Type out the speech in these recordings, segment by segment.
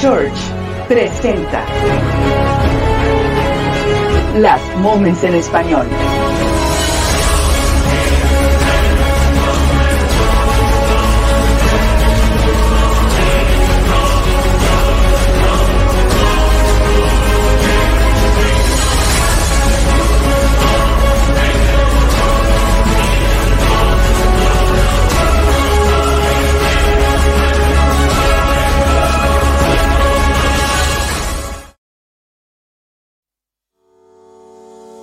Church presenta Las Moments en Español.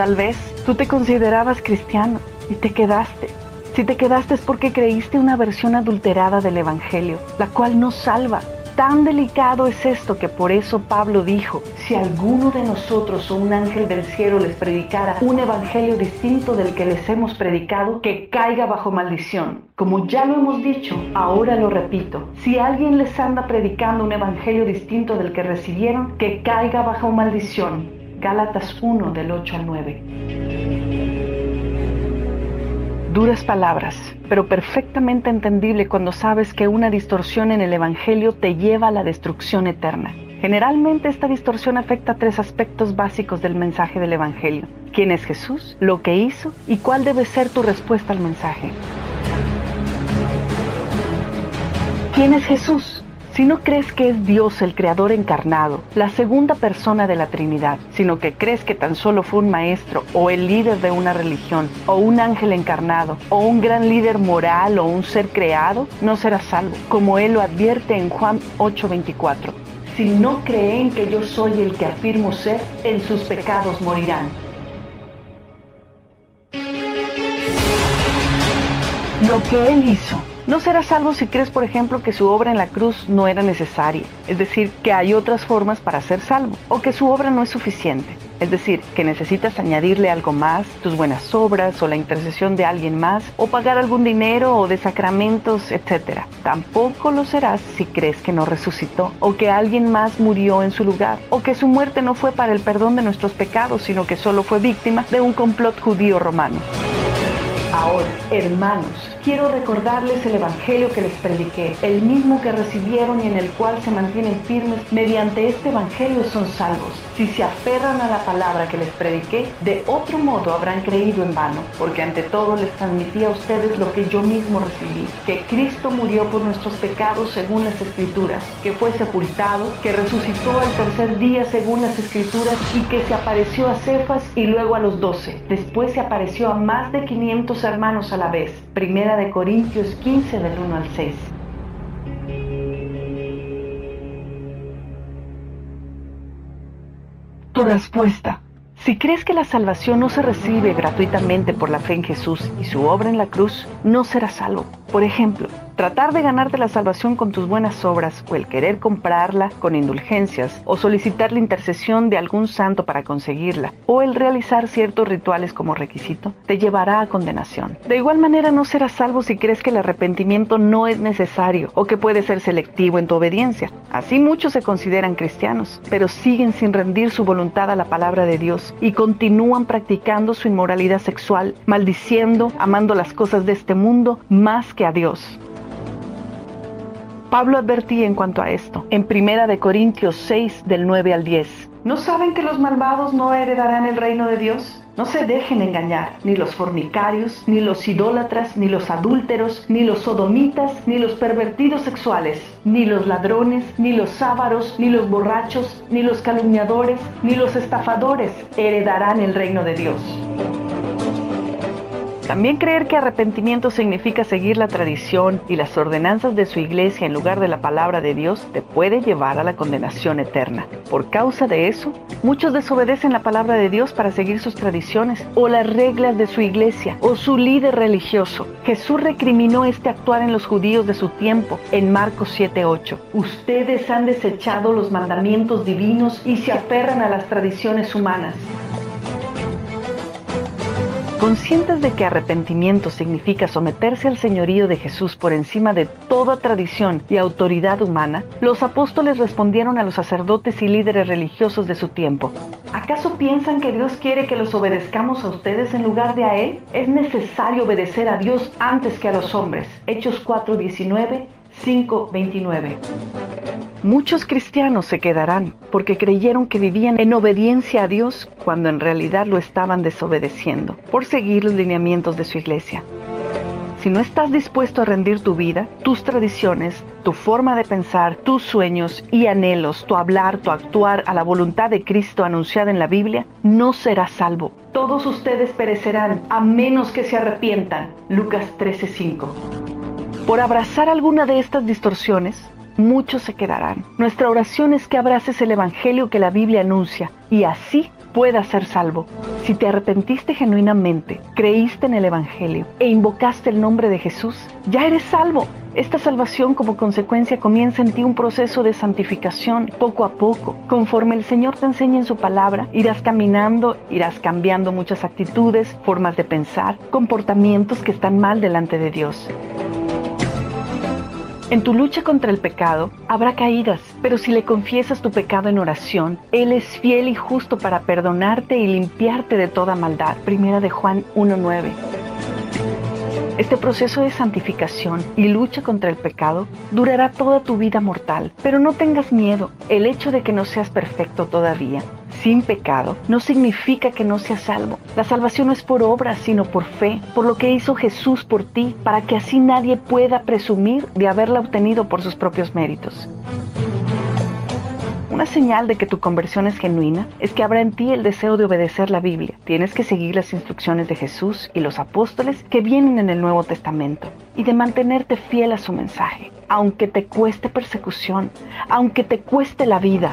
Tal vez tú te considerabas cristiano y te quedaste. Si te quedaste es porque creíste una versión adulterada del Evangelio, la cual no salva. Tan delicado es esto que por eso Pablo dijo, si alguno de nosotros o un ángel del cielo les predicara un evangelio distinto del que les hemos predicado, que caiga bajo maldición. Como ya lo hemos dicho, ahora lo repito, si alguien les anda predicando un evangelio distinto del que recibieron, que caiga bajo maldición. Gálatas 1 del 8 al 9. Duras palabras, pero perfectamente entendible cuando sabes que una distorsión en el Evangelio te lleva a la destrucción eterna. Generalmente esta distorsión afecta tres aspectos básicos del mensaje del Evangelio. ¿Quién es Jesús? ¿Lo que hizo? ¿Y cuál debe ser tu respuesta al mensaje? ¿Quién es Jesús? Si no crees que es Dios el Creador encarnado, la segunda persona de la Trinidad, sino que crees que tan solo fue un maestro o el líder de una religión, o un ángel encarnado, o un gran líder moral o un ser creado, no serás salvo, como Él lo advierte en Juan 8:24. Si no creen que yo soy el que afirmo ser, en sus pecados morirán. Lo que Él hizo no serás salvo si crees, por ejemplo, que su obra en la cruz no era necesaria, es decir, que hay otras formas para ser salvo, o que su obra no es suficiente, es decir, que necesitas añadirle algo más, tus buenas obras o la intercesión de alguien más, o pagar algún dinero o de sacramentos, etc. Tampoco lo serás si crees que no resucitó, o que alguien más murió en su lugar, o que su muerte no fue para el perdón de nuestros pecados, sino que solo fue víctima de un complot judío romano. Ahora, hermanos, quiero recordarles el Evangelio que les prediqué, el mismo que recibieron y en el cual se mantienen firmes. Mediante este Evangelio son salvos. Si se aferran a la palabra que les prediqué, de otro modo habrán creído en vano, porque ante todo les transmití a ustedes lo que yo mismo recibí, que Cristo murió por nuestros pecados según las Escrituras, que fue sepultado, que resucitó al tercer día según las Escrituras y que se apareció a Cefas y luego a los doce. Después se apareció a más de 500 hermanos a la vez. Primera de Corintios 15 del 1 al 6. Tu respuesta. Si crees que la salvación no se recibe gratuitamente por la fe en Jesús y su obra en la cruz, no serás salvo. Por ejemplo, tratar de ganarte la salvación con tus buenas obras o el querer comprarla con indulgencias o solicitar la intercesión de algún santo para conseguirla o el realizar ciertos rituales como requisito te llevará a condenación. De igual manera no serás salvo si crees que el arrepentimiento no es necesario o que puedes ser selectivo en tu obediencia. Así muchos se consideran cristianos, pero siguen sin rendir su voluntad a la palabra de Dios y continúan practicando su inmoralidad sexual, maldiciendo, amando las cosas de este mundo más que a Dios. Pablo advertía en cuanto a esto, en Primera de Corintios 6 del 9 al 10. ¿No saben que los malvados no heredarán el reino de Dios? No se dejen engañar, ni los fornicarios, ni los idólatras, ni los adúlteros, ni los sodomitas, ni los pervertidos sexuales, ni los ladrones, ni los ávaros, ni los borrachos, ni los calumniadores, ni los estafadores heredarán el reino de Dios. También creer que arrepentimiento significa seguir la tradición y las ordenanzas de su iglesia en lugar de la palabra de Dios te puede llevar a la condenación eterna. Por causa de eso, muchos desobedecen la palabra de Dios para seguir sus tradiciones o las reglas de su iglesia o su líder religioso. Jesús recriminó este actuar en los judíos de su tiempo en Marcos 7:8. Ustedes han desechado los mandamientos divinos y se aferran a las tradiciones humanas. Conscientes de que arrepentimiento significa someterse al señorío de Jesús por encima de toda tradición y autoridad humana, los apóstoles respondieron a los sacerdotes y líderes religiosos de su tiempo. ¿Acaso piensan que Dios quiere que los obedezcamos a ustedes en lugar de a Él? Es necesario obedecer a Dios antes que a los hombres. Hechos 4:19 5:29. Muchos cristianos se quedarán porque creyeron que vivían en obediencia a Dios cuando en realidad lo estaban desobedeciendo por seguir los lineamientos de su iglesia. Si no estás dispuesto a rendir tu vida, tus tradiciones, tu forma de pensar, tus sueños y anhelos, tu hablar, tu actuar a la voluntad de Cristo anunciada en la Biblia, no serás salvo. Todos ustedes perecerán a menos que se arrepientan. Lucas 13:5. Por abrazar alguna de estas distorsiones, muchos se quedarán. Nuestra oración es que abraces el Evangelio que la Biblia anuncia y así puedas ser salvo. Si te arrepentiste genuinamente, creíste en el Evangelio e invocaste el nombre de Jesús, ya eres salvo. Esta salvación como consecuencia comienza en ti un proceso de santificación poco a poco. Conforme el Señor te enseña en su palabra, irás caminando, irás cambiando muchas actitudes, formas de pensar, comportamientos que están mal delante de Dios. En tu lucha contra el pecado habrá caídas, pero si le confiesas tu pecado en oración, Él es fiel y justo para perdonarte y limpiarte de toda maldad. Primera de Juan 1.9. Este proceso de santificación y lucha contra el pecado durará toda tu vida mortal, pero no tengas miedo. El hecho de que no seas perfecto todavía sin pecado no significa que no seas salvo. La salvación no es por obra, sino por fe, por lo que hizo Jesús por ti, para que así nadie pueda presumir de haberla obtenido por sus propios méritos. Una señal de que tu conversión es genuina es que habrá en ti el deseo de obedecer la Biblia. Tienes que seguir las instrucciones de Jesús y los apóstoles que vienen en el Nuevo Testamento y de mantenerte fiel a su mensaje, aunque te cueste persecución, aunque te cueste la vida.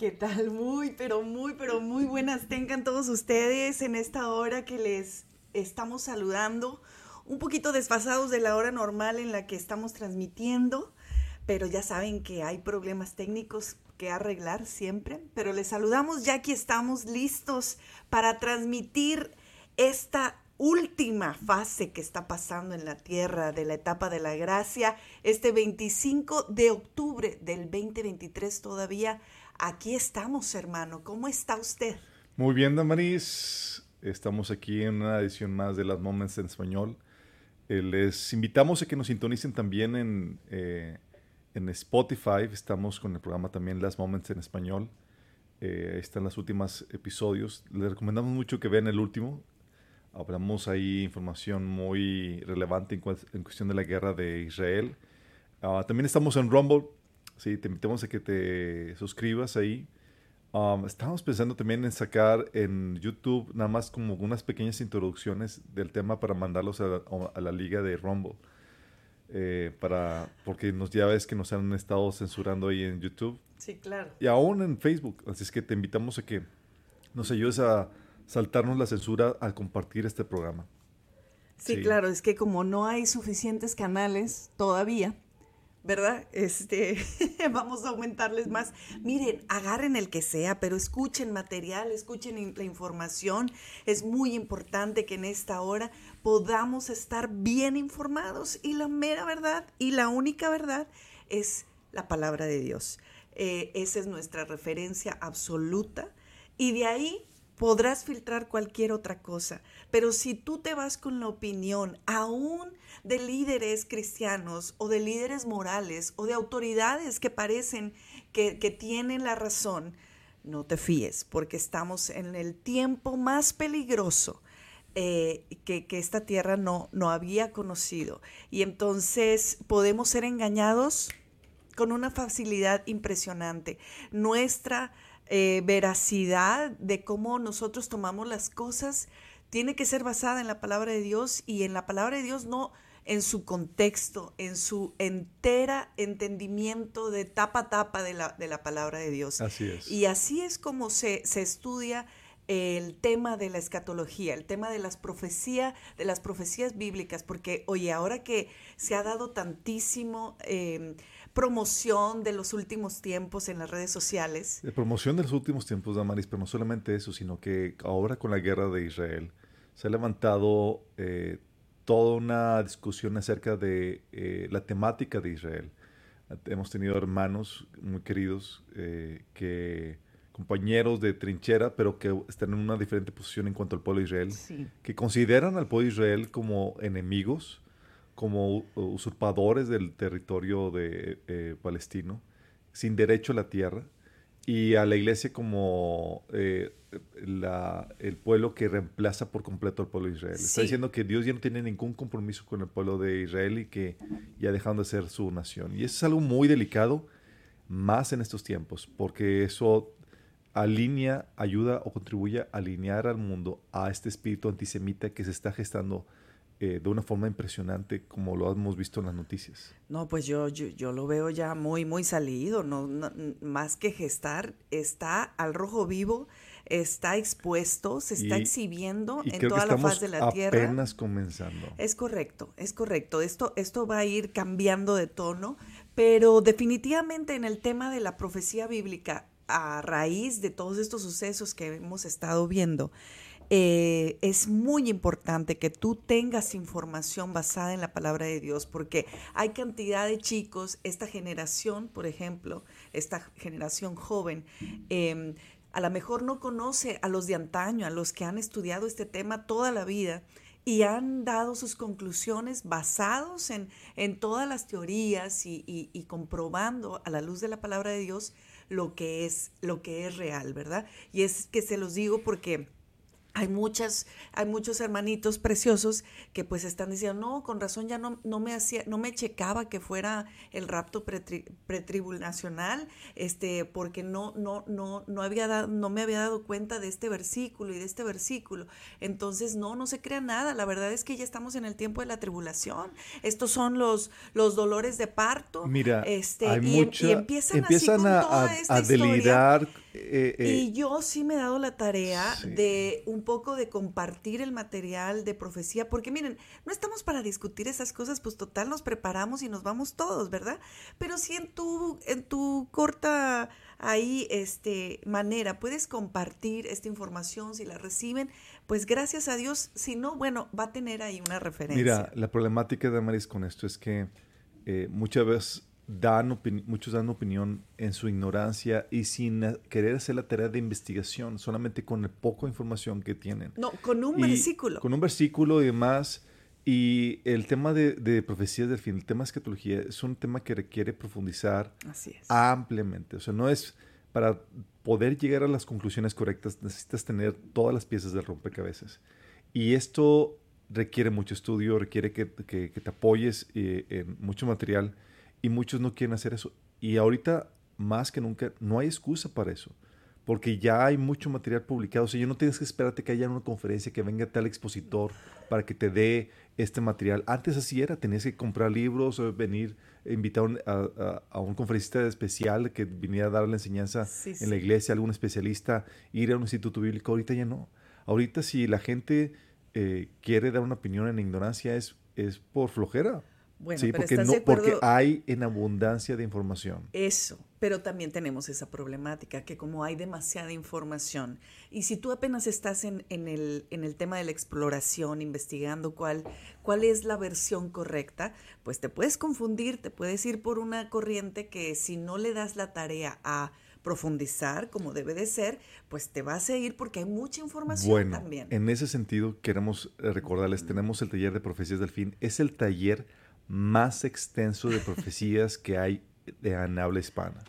¿Qué tal? Muy, pero muy, pero muy buenas tengan todos ustedes en esta hora que les estamos saludando, un poquito desfasados de la hora normal en la que estamos transmitiendo, pero ya saben que hay problemas técnicos que arreglar siempre, pero les saludamos ya que estamos listos para transmitir esta última fase que está pasando en la tierra de la etapa de la gracia, este 25 de octubre del 2023 todavía Aquí estamos, hermano. ¿Cómo está usted? Muy bien, Damaris. Estamos aquí en una edición más de Las Moments en Español. Eh, les invitamos a que nos sintonicen también en, eh, en Spotify. Estamos con el programa también Las Moments en Español. Eh, están los últimos episodios. Les recomendamos mucho que vean el último. Hablamos ahí información muy relevante en, en cuestión de la guerra de Israel. Ah, también estamos en Rumble. Sí, te invitamos a que te suscribas ahí. Um, estamos pensando también en sacar en YouTube nada más como unas pequeñas introducciones del tema para mandarlos a, a la liga de Rumble. Eh, para, porque nos, ya ves que nos han estado censurando ahí en YouTube. Sí, claro. Y aún en Facebook. Así es que te invitamos a que nos ayudes a saltarnos la censura al compartir este programa. Sí, sí, claro, es que como no hay suficientes canales todavía, ¿verdad? Este, vamos a aumentarles más. Miren, agarren el que sea, pero escuchen material, escuchen la información. Es muy importante que en esta hora podamos estar bien informados y la mera verdad y la única verdad es la palabra de Dios. Eh, esa es nuestra referencia absoluta y de ahí podrás filtrar cualquier otra cosa, pero si tú te vas con la opinión aún de líderes cristianos o de líderes morales o de autoridades que parecen que, tienen la razón, no te fíes, porque estamos en el tiempo más peligroso eh, que, que, esta tierra no, no había conocido. Y entonces podemos ser engañados con una facilidad impresionante. Nuestra eh, veracidad de cómo nosotros tomamos las cosas tiene que ser basada en la palabra de Dios y en la palabra de Dios no en su contexto, en su entera entendimiento de tapa a tapa de la, de la palabra de Dios. Así es. Y así es como se, se estudia el tema de la escatología, el tema de las profecías, de las profecías bíblicas, porque oye, ahora que se ha dado tantísimo eh, promoción de los últimos tiempos en las redes sociales. De promoción de los últimos tiempos, Damaris, pero no solamente eso, sino que ahora con la guerra de Israel se ha levantado eh, toda una discusión acerca de eh, la temática de Israel. Hemos tenido hermanos muy queridos eh, que compañeros de trinchera, pero que están en una diferente posición en cuanto al pueblo de Israel, que consideran al pueblo de Israel como enemigos, como usurpadores del territorio de, eh, palestino, sin derecho a la tierra, y a la iglesia como eh, el pueblo que reemplaza por completo al pueblo de Israel. Está diciendo que Dios ya no tiene ningún compromiso con el pueblo de Israel y que ya dejaron de ser su nación. Y eso es algo muy delicado, más en estos tiempos, porque eso alinea, ayuda o contribuye a alinear al mundo a este espíritu antisemita que se está gestando eh, de una forma impresionante como lo hemos visto en las noticias. No, pues yo, yo, lo veo ya muy, muy salido, no, más que gestar, está al rojo vivo, está expuesto, se está exhibiendo en toda la faz de la tierra. Apenas comenzando. Es correcto, es correcto. Esto, esto va a ir cambiando de tono, pero definitivamente en el tema de la profecía bíblica, a raíz de todos estos sucesos que hemos estado viendo, eh, es muy importante que tú tengas información basada en la palabra de Dios, porque hay cantidad de chicos, esta generación, por ejemplo, esta generación joven, em, a lo mejor no conoce a los de antaño, a los que han estudiado este tema toda la vida y han dado sus conclusiones basados en, todas las teorías y, y, comprobando a la luz de la palabra de Dios lo que es, lo que es real, ¿verdad? Y es que se los digo porque hay muchas, hay muchos hermanitos preciosos que pues están diciendo, no, con razón ya no, no me hacía, no me checaba que fuera el rapto pretribulacional, este, porque no, no, no, no había dado, no me había dado cuenta de este versículo y de este versículo. Entonces, no, no se crea nada. La verdad es que ya estamos en el tiempo de la tribulación. Estos son los, los dolores de parto. Mira, este, hay y, mucha, y empiezan, empiezan a, a, a delirar eh, eh, y yo sí me he dado la tarea de un poco de compartir el material de profecía, porque miren, no estamos para discutir esas cosas, pues total nos preparamos y nos vamos todos, ¿verdad? Pero si en tu, en tu corta ahí este manera puedes compartir esta información, si la reciben, pues gracias a Dios, si no, bueno, va a tener ahí una referencia. Mira, la problemática de Maris con esto es que eh, muchas veces dan muchos dan opinión en su ignorancia y sin querer hacer la tarea de investigación, solamente con el poco información que tienen. No, con un versículo. Con un versículo y demás. Y el tema de, de, profecías del fin, el tema de escatología, es un tema que requiere profundizar ampliamente. O sea, no es para poder llegar a las conclusiones correctas necesitas tener todas las piezas del rompecabezas. Y esto requiere mucho estudio, requiere que, que- que te apoyes eh, en mucho material y muchos no quieren hacer eso. Y ahorita, más que nunca, no hay excusa para eso. Porque ya hay mucho material publicado. O sea, ya no tienes que esperarte que haya una conferencia, que venga tal expositor para que te dé este material. Antes así era, tenías que comprar libros, o venir, invitar a un- a, a- a un conferencista especial que viniera a dar la enseñanza Sí, en sí. la iglesia, algún especialista, ir a un instituto bíblico. Ahorita ya no. Ahorita si la gente eh, quiere dar una opinión en ignorancia es, es por flojera. Bueno, sí, pero porque, ¿estás no, de porque acuerdo? hay en abundancia de información. Eso, pero también tenemos esa problemática que como hay demasiada información y si tú apenas estás en, en el, en el tema de la exploración, investigando cuál, cuál es la versión correcta, pues te puedes confundir, te puedes ir por una corriente que si no le das la tarea a profundizar como debe de ser, pues te vas a ir porque hay mucha información Bueno, también. en ese sentido queremos recordarles, tenemos el taller de profecías del fin. Es el taller más extenso de profecías que hay de habla hispana.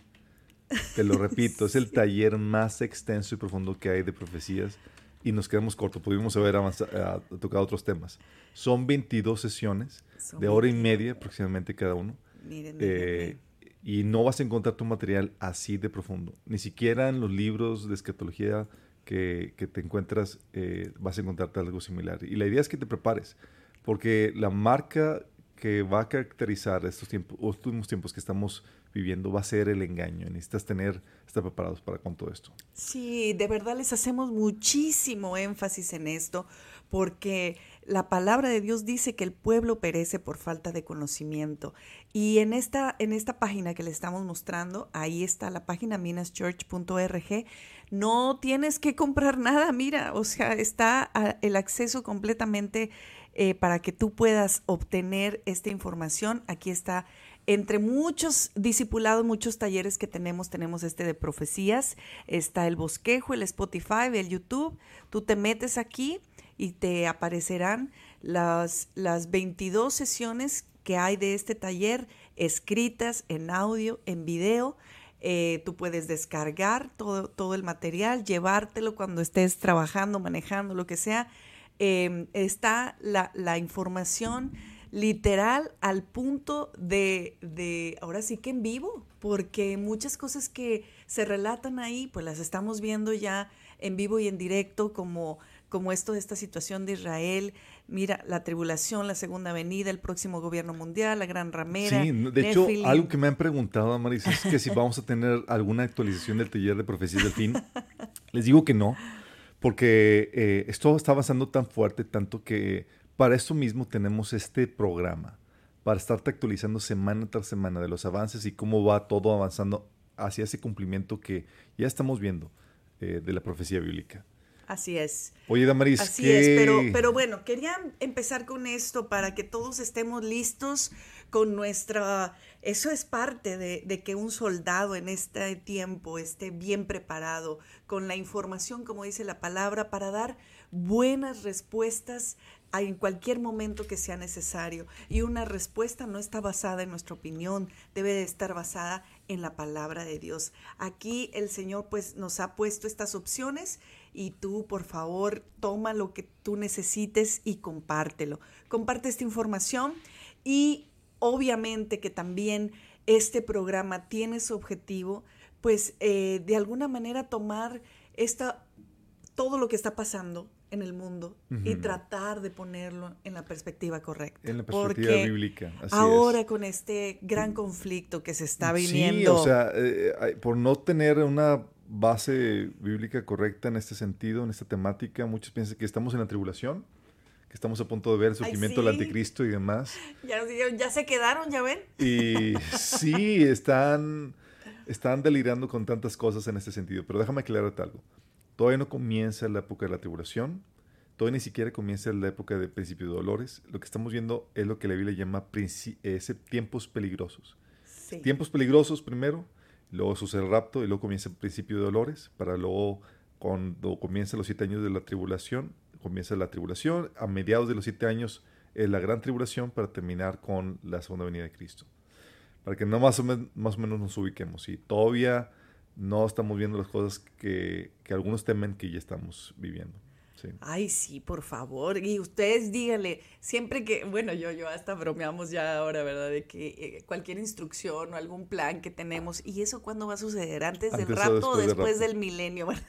Te lo repito, es el taller más extenso y profundo que hay de profecías y nos quedamos cortos. Pudimos haber avanzado, eh, tocado otros temas. Son 22 sesiones Son de hora y 22. media aproximadamente cada uno. Miren, Eh, miren, y no vas a encontrar tu material así de profundo. Ni siquiera en los libros de escatología que, que te encuentras eh, vas a encontrarte algo similar. Y la idea es que te prepares, porque la marca que va a caracterizar estos tiempos, últimos tiempos que estamos viviendo va a ser el engaño. Necesitas tener, estar preparados para con todo esto. Sí, de verdad les hacemos muchísimo énfasis en esto porque la palabra de Dios dice que el pueblo perece por falta de conocimiento. Y en esta, en esta página que le estamos mostrando, ahí está la página minaschurch.org, no tienes que comprar nada, mira, o sea, está el acceso completamente eh, para que tú puedas obtener esta información. Aquí está entre muchos discipulados, muchos talleres que tenemos, tenemos este de profecías, está el bosquejo, el Spotify, el YouTube. Tú te metes aquí y te aparecerán las, las 22 sesiones que hay de este taller escritas en audio, en video. Eh, tú puedes descargar todo, todo el material, llevártelo cuando estés trabajando, manejando, lo que sea. Eh, está la, la información literal al punto de, de, ahora sí que en vivo, porque muchas cosas que se relatan ahí, pues las estamos viendo ya en vivo y en directo, como, como esto de esta situación de Israel, mira, la tribulación, la segunda venida, el próximo gobierno mundial, la gran ramera. Sí, de hecho, algo que me han preguntado, Maris, es que si vamos a tener alguna actualización del taller de profecías del fin. Les digo que no, porque eh, esto está avanzando tan fuerte, tanto que para eso mismo tenemos este programa, para estarte actualizando semana tras semana de los avances y cómo va todo avanzando hacia ese cumplimiento que ya estamos viendo eh, de la profecía bíblica. Así es. Oye, Damaris, Así ¿qué- es, pero, pero bueno, quería empezar con esto para que todos estemos listos con nuestra... Eso es parte de, de que un soldado en este tiempo esté bien preparado con la información, como dice la palabra, para dar buenas respuestas en cualquier momento que sea necesario. Y una respuesta no está basada en nuestra opinión, debe de estar basada en la palabra de Dios. Aquí el Señor pues nos ha puesto estas opciones y tú por favor toma lo que tú necesites y compártelo. Comparte esta información y obviamente que también este programa tiene su objetivo pues eh, de alguna manera tomar esta, todo lo que está pasando en el mundo y tratar de ponerlo en la perspectiva correcta. En la perspectiva Porque bíblica, así es. ahora con este gran conflicto que se está viniendo. Sí, o sea, eh, por no tener una base bíblica correcta en este sentido, en esta temática, muchos piensan que estamos en la tribulación, que estamos a punto de ver el Ay, surgimiento del sí. anticristo y demás. ya, se quedaron, ya ven. Y sí, están, están delirando con tantas cosas en este sentido. Pero déjame aclararte algo. Todavía no comienza la época de la tribulación. Todavía ni siquiera comienza la época de principio de dolores. Lo que estamos viendo es lo que la Biblia llama ese tiempos peligrosos. Sí. Tiempos peligrosos primero, luego sucede el rapto y luego comienza el principio de dolores, para luego cuando comienzan los siete años de la tribulación, comienza la tribulación, a mediados de los siete años es la gran tribulación para terminar con la segunda venida de Cristo. Para que no más o, men- más o menos nos ubiquemos. Y todavía no estamos viendo las cosas que, que algunos temen que ya estamos viviendo. Sí. Ay, sí, por favor. Y ustedes díganle, siempre que, bueno, yo, yo hasta bromeamos ya ahora, ¿verdad? De que eh, cualquier instrucción o algún plan que tenemos, ¿y eso cuándo va a suceder? ¿Antes, del Antes o rato o después del después rapto. del milenio? ¿verdad?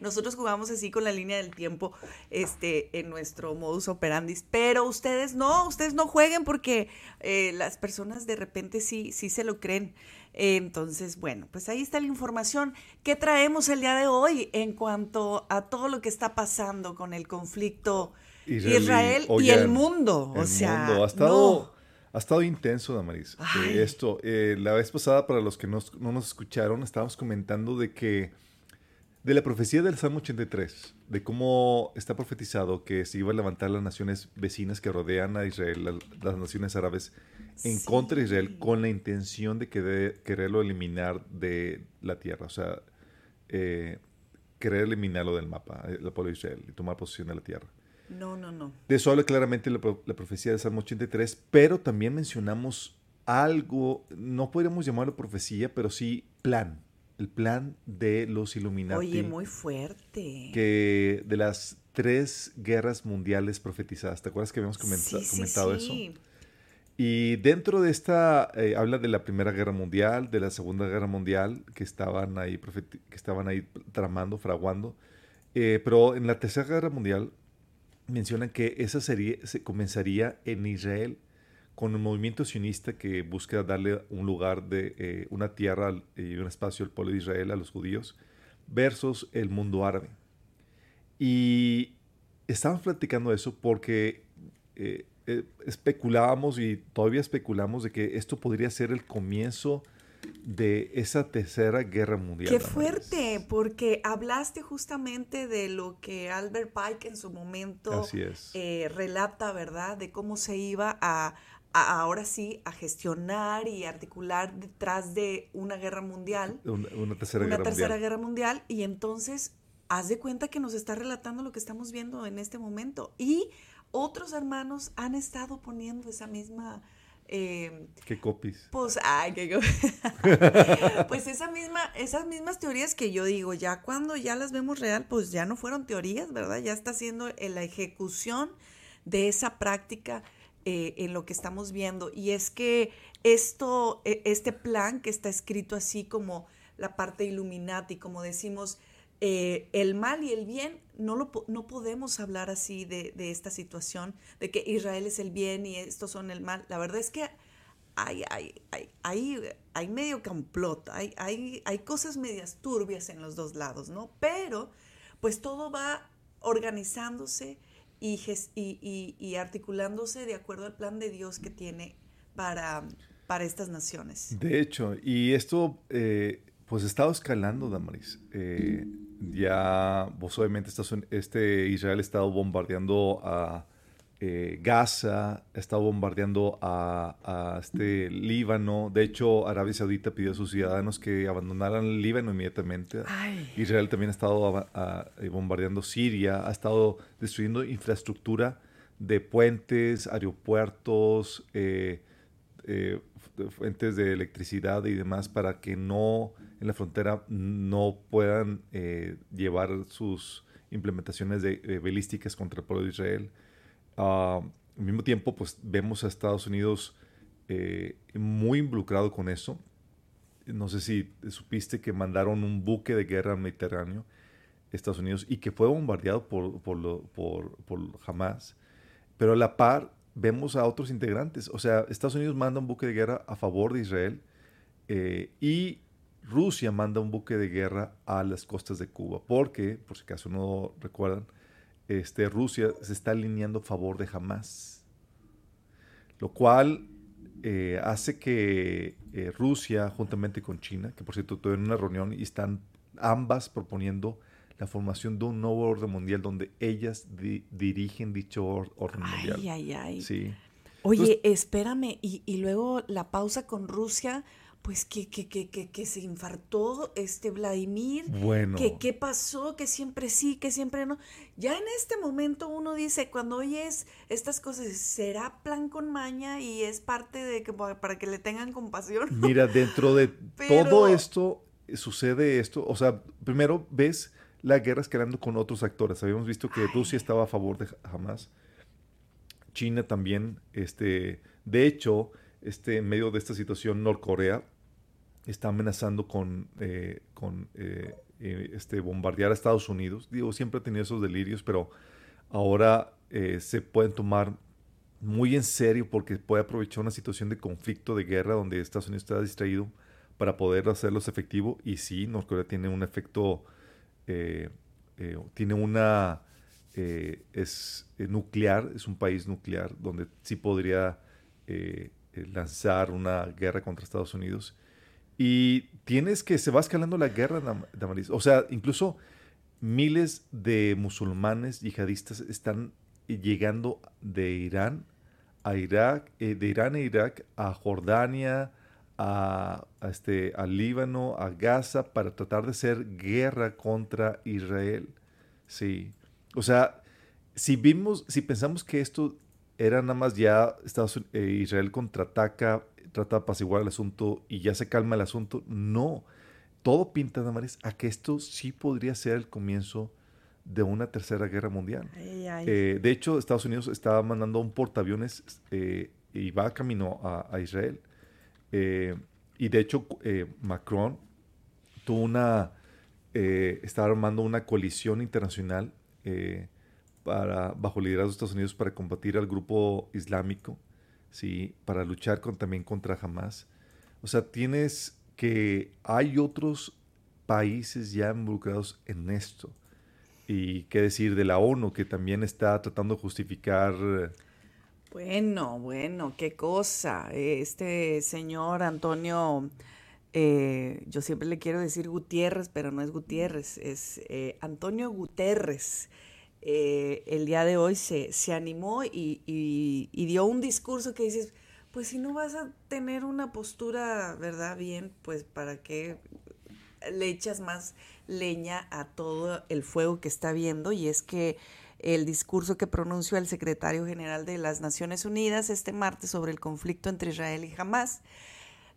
Nosotros jugamos así con la línea del tiempo este, en nuestro modus operandi, pero ustedes no, ustedes no jueguen porque eh, las personas de repente sí, sí se lo creen. Entonces, bueno, pues ahí está la información que traemos el día de hoy en cuanto a todo lo que está pasando con el conflicto Israel y- Israel y, oigan, el mundo. O El sea, mundo. Ha estado, no. ha estado intenso, Damaris. eh, esto, eh, la vez pasada, para los que nos- no nos escucharon, estábamos comentando de que, de la profecía del Salmo 83, de cómo está profetizado que se iba a levantar las naciones vecinas que rodean a Israel, la- las naciones árabes, en Sí. contra de Israel, con la intención de querer- quererlo eliminar de la tierra. O sea, eh, querer eliminarlo del mapa, eh, el pueblo de Israel, y tomar posesión de la tierra. No, no, no. De eso habla claramente la, la profecía del Salmo 83, pero también mencionamos algo, no podríamos llamarlo profecía, pero sí plan, el plan de los Illuminati, Oye, muy fuerte. que de las tres guerras mundiales profetizadas, ¿te acuerdas que habíamos comenta- Sí, sí, comentado sí. eso? Y dentro de esta, eh, habla de la Primera Guerra Mundial, de la Segunda Guerra Mundial, que estaban ahí, que estaban ahí tramando, fraguando. Eh, pero en la Tercera Guerra Mundial mencionan que esa serie se comenzaría en Israel con un movimiento sionista que busca darle un lugar de eh, una tierra y un espacio al pueblo de Israel, a los judíos, versus el mundo árabe. Y estábamos platicando eso porque eh, eh, especulábamos y todavía especulamos de que esto podría ser el comienzo de esa tercera guerra mundial. Qué fuerte, porque hablaste justamente de lo que Albert Pike en su momento eh, relata, ¿verdad? De cómo se iba a, a- ahora sí a gestionar y articular detrás de una guerra mundial, Una, una tercera una guerra tercera mundial. guerra mundial, y entonces haz de cuenta que nos está relatando lo que estamos viendo en este momento. Y otros hermanos han estado poniendo esa misma... eh, Qué copies. pues, ay, qué pues esa misma, esas mismas teorías que yo digo, ya cuando ya las vemos real, pues ya no fueron teorías, ¿verdad? Ya está siendo en la ejecución de esa práctica eh, en lo que estamos viendo. Y es que esto, e- este plan que está escrito así como la parte Illuminati, como decimos, eh, el mal y el bien, no, lo, no podemos hablar así de, esta situación, de que Israel es el bien y estos son el mal. La verdad es que hay, hay, hay, hay, hay medio complot, hay, hay, hay cosas medias turbias en los dos lados, ¿no? Pero, pues todo va organizándose y, y, articulándose de acuerdo al plan de Dios que tiene para, para estas naciones. De hecho, y esto pues pues ha estado escalando, Damaris. Eh, ya, vos obviamente, Estados Uni- este Israel ha estado bombardeando a eh, Gaza, ha estado bombardeando a, a este Líbano. De hecho, Arabia Saudita pidió a sus ciudadanos que abandonaran el Líbano inmediatamente. Ay, Israel también ha estado a- eh, bombardeando Siria, ha estado destruyendo infraestructura de puentes, aeropuertos, eh, eh, fu- fuentes de electricidad y demás para que no en la frontera no puedan llevar sus implementaciones de, eh, balísticas contra el pueblo de Israel. Ah, al mismo tiempo, pues vemos a Estados Unidos eh, muy involucrado con eso. No sé si supiste que mandaron un buque de guerra al Mediterráneo, Estados Unidos, y que fue bombardeado por, por, lo- por, por Hamas. Pero a la par vemos a otros integrantes. O sea, Estados Unidos manda un buque de guerra a favor de Israel eh, y Rusia manda un buque de guerra a las costas de Cuba. Porque, por si acaso no recuerdan, este, Rusia se está alineando a favor de Hamas. Lo cual eh, hace que eh, Rusia, juntamente con China, que por cierto tuvieron una reunión y están ambas proponiendo la formación de un nuevo orden mundial donde ellas di- dirigen dicho or- orden mundial. ay, ay, ay. Sí. Oye, espérame, y, y luego la pausa con Rusia, pues que, que, que, que, que se infartó este Vladimir. Bueno. que qué pasó, que siempre sí, que siempre no. Ya en este momento uno dice, cuando oyes estas cosas, será plan con maña y es parte de que para que le tengan compasión. Mira, dentro de Pero- todo esto, sucede esto, o sea, primero ves la guerra escalando con otros actores. Habíamos visto que Rusia estaba a favor de Hamas, China también, este, de hecho, este, en medio de esta situación, Norcorea está amenazando con, eh, con eh, eh, este, bombardear a Estados Unidos. Digo, siempre ha tenido esos delirios, pero ahora se pueden tomar muy en serio porque puede aprovechar una situación de conflicto, de guerra, donde Estados Unidos está distraído para poder hacerlos efectivo. Y sí, Norcorea tiene un efecto, tiene una, es nuclear, es un país nuclear donde sí podría lanzar una guerra contra Estados Unidos y tienes que, se va escalando la guerra, Damaris. O sea, incluso miles de musulmanes yihadistas están llegando de Irán a Irak, eh, de Irán e Irak a Jordania, a, este, a Líbano, a Gaza, para tratar de hacer guerra contra Israel. Sí. O sea, si vimos, si pensamos que esto era nada más ya Estados, eh, Israel contraataca trata de apaciguar el asunto y ya se calma el asunto. No, todo pinta, Damaris, a que esto sí podría ser el comienzo de una tercera guerra mundial. Eh, de hecho, Estados Unidos estaba mandando un portaaviones eh, y va camino a, Israel. Eh, y de hecho, Macron tuvo una, estaba armando una coalición internacional para, bajo liderazgo de Estados Unidos para combatir al grupo islámico ¿sí? Para luchar con, también contra Hamas. O sea, tienes que hay otros países ya involucrados en esto. Y qué decir de la ONU, que también está tratando de justificar... Bueno, bueno, qué cosa. Este señor Antonio, eh, yo siempre le quiero decir Gutiérrez, pero no es Gutiérrez, es eh, Antonio Guterres eh, el día de hoy se, se animó y, dio un discurso que dices, pues si no vas a tener una postura, ¿verdad? Bien, pues para qué le echas más leña a todo el fuego que está viendo y es que el discurso que pronunció el secretario general de las Naciones Unidas este martes sobre el conflicto entre Israel y Hamas,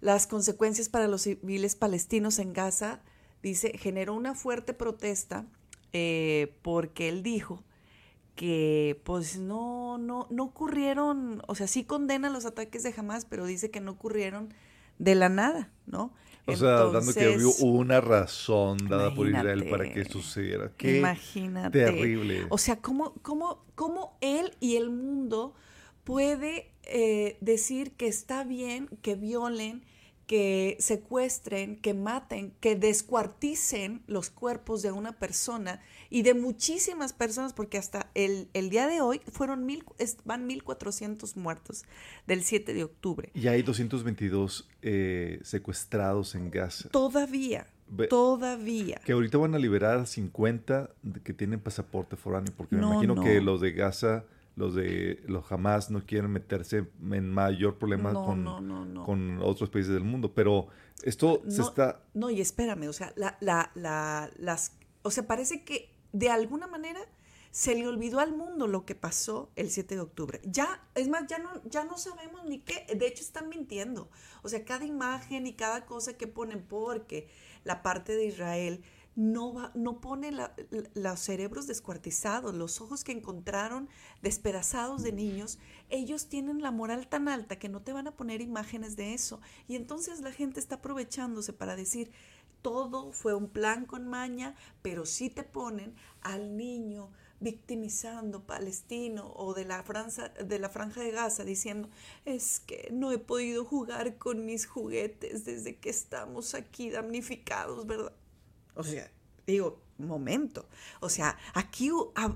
las consecuencias para los civiles palestinos en Gaza, dice, generó una fuerte protesta eh, porque él dijo que pues no, no, no ocurrieron, o sea, sí condena los ataques de Hamas, pero dice que no ocurrieron de la nada, ¿no? O sea, dando que hubo una razón dada por Israel para que sucediera. Qué imagínate. terrible. O sea, ¿cómo, cómo, cómo él y el mundo puede eh, decir que está bien que violen que secuestren, que maten, que descuarticen los cuerpos de una persona y de muchísimas personas, porque hasta el, el día de hoy fueron mil, van 1.400 muertos del 7 de octubre. Y hay 222 eh, secuestrados en Gaza. Todavía. Todavía. Que ahorita van a liberar a 50 que tienen pasaporte foráneo, porque me imagino que los de Gaza los de los jamás no quieren meterse en mayor problema con, con otros países del mundo. Pero esto se está. No, y espérame, o sea, la, la, la, las. O sea, parece que de alguna manera se le olvidó al mundo lo que pasó el 7 de octubre. Ya, es más, ya no, ya no sabemos ni qué. De hecho, están mintiendo. O sea, cada imagen y cada cosa que ponen, porque la parte de Israel no, va, no pone los cerebros descuartizados, los ojos que encontraron despedazados de niños, ellos tienen la moral tan alta que no te van a poner imágenes de eso. Y entonces la gente está aprovechándose para decir, todo fue un plan con maña, pero sí te ponen al niño victimizando palestino o de la, franja, de la franja de Gaza diciendo, es que no he podido jugar con mis juguetes desde que estamos aquí damnificados, ¿verdad? O sea, digo, momento. O sea, aquí,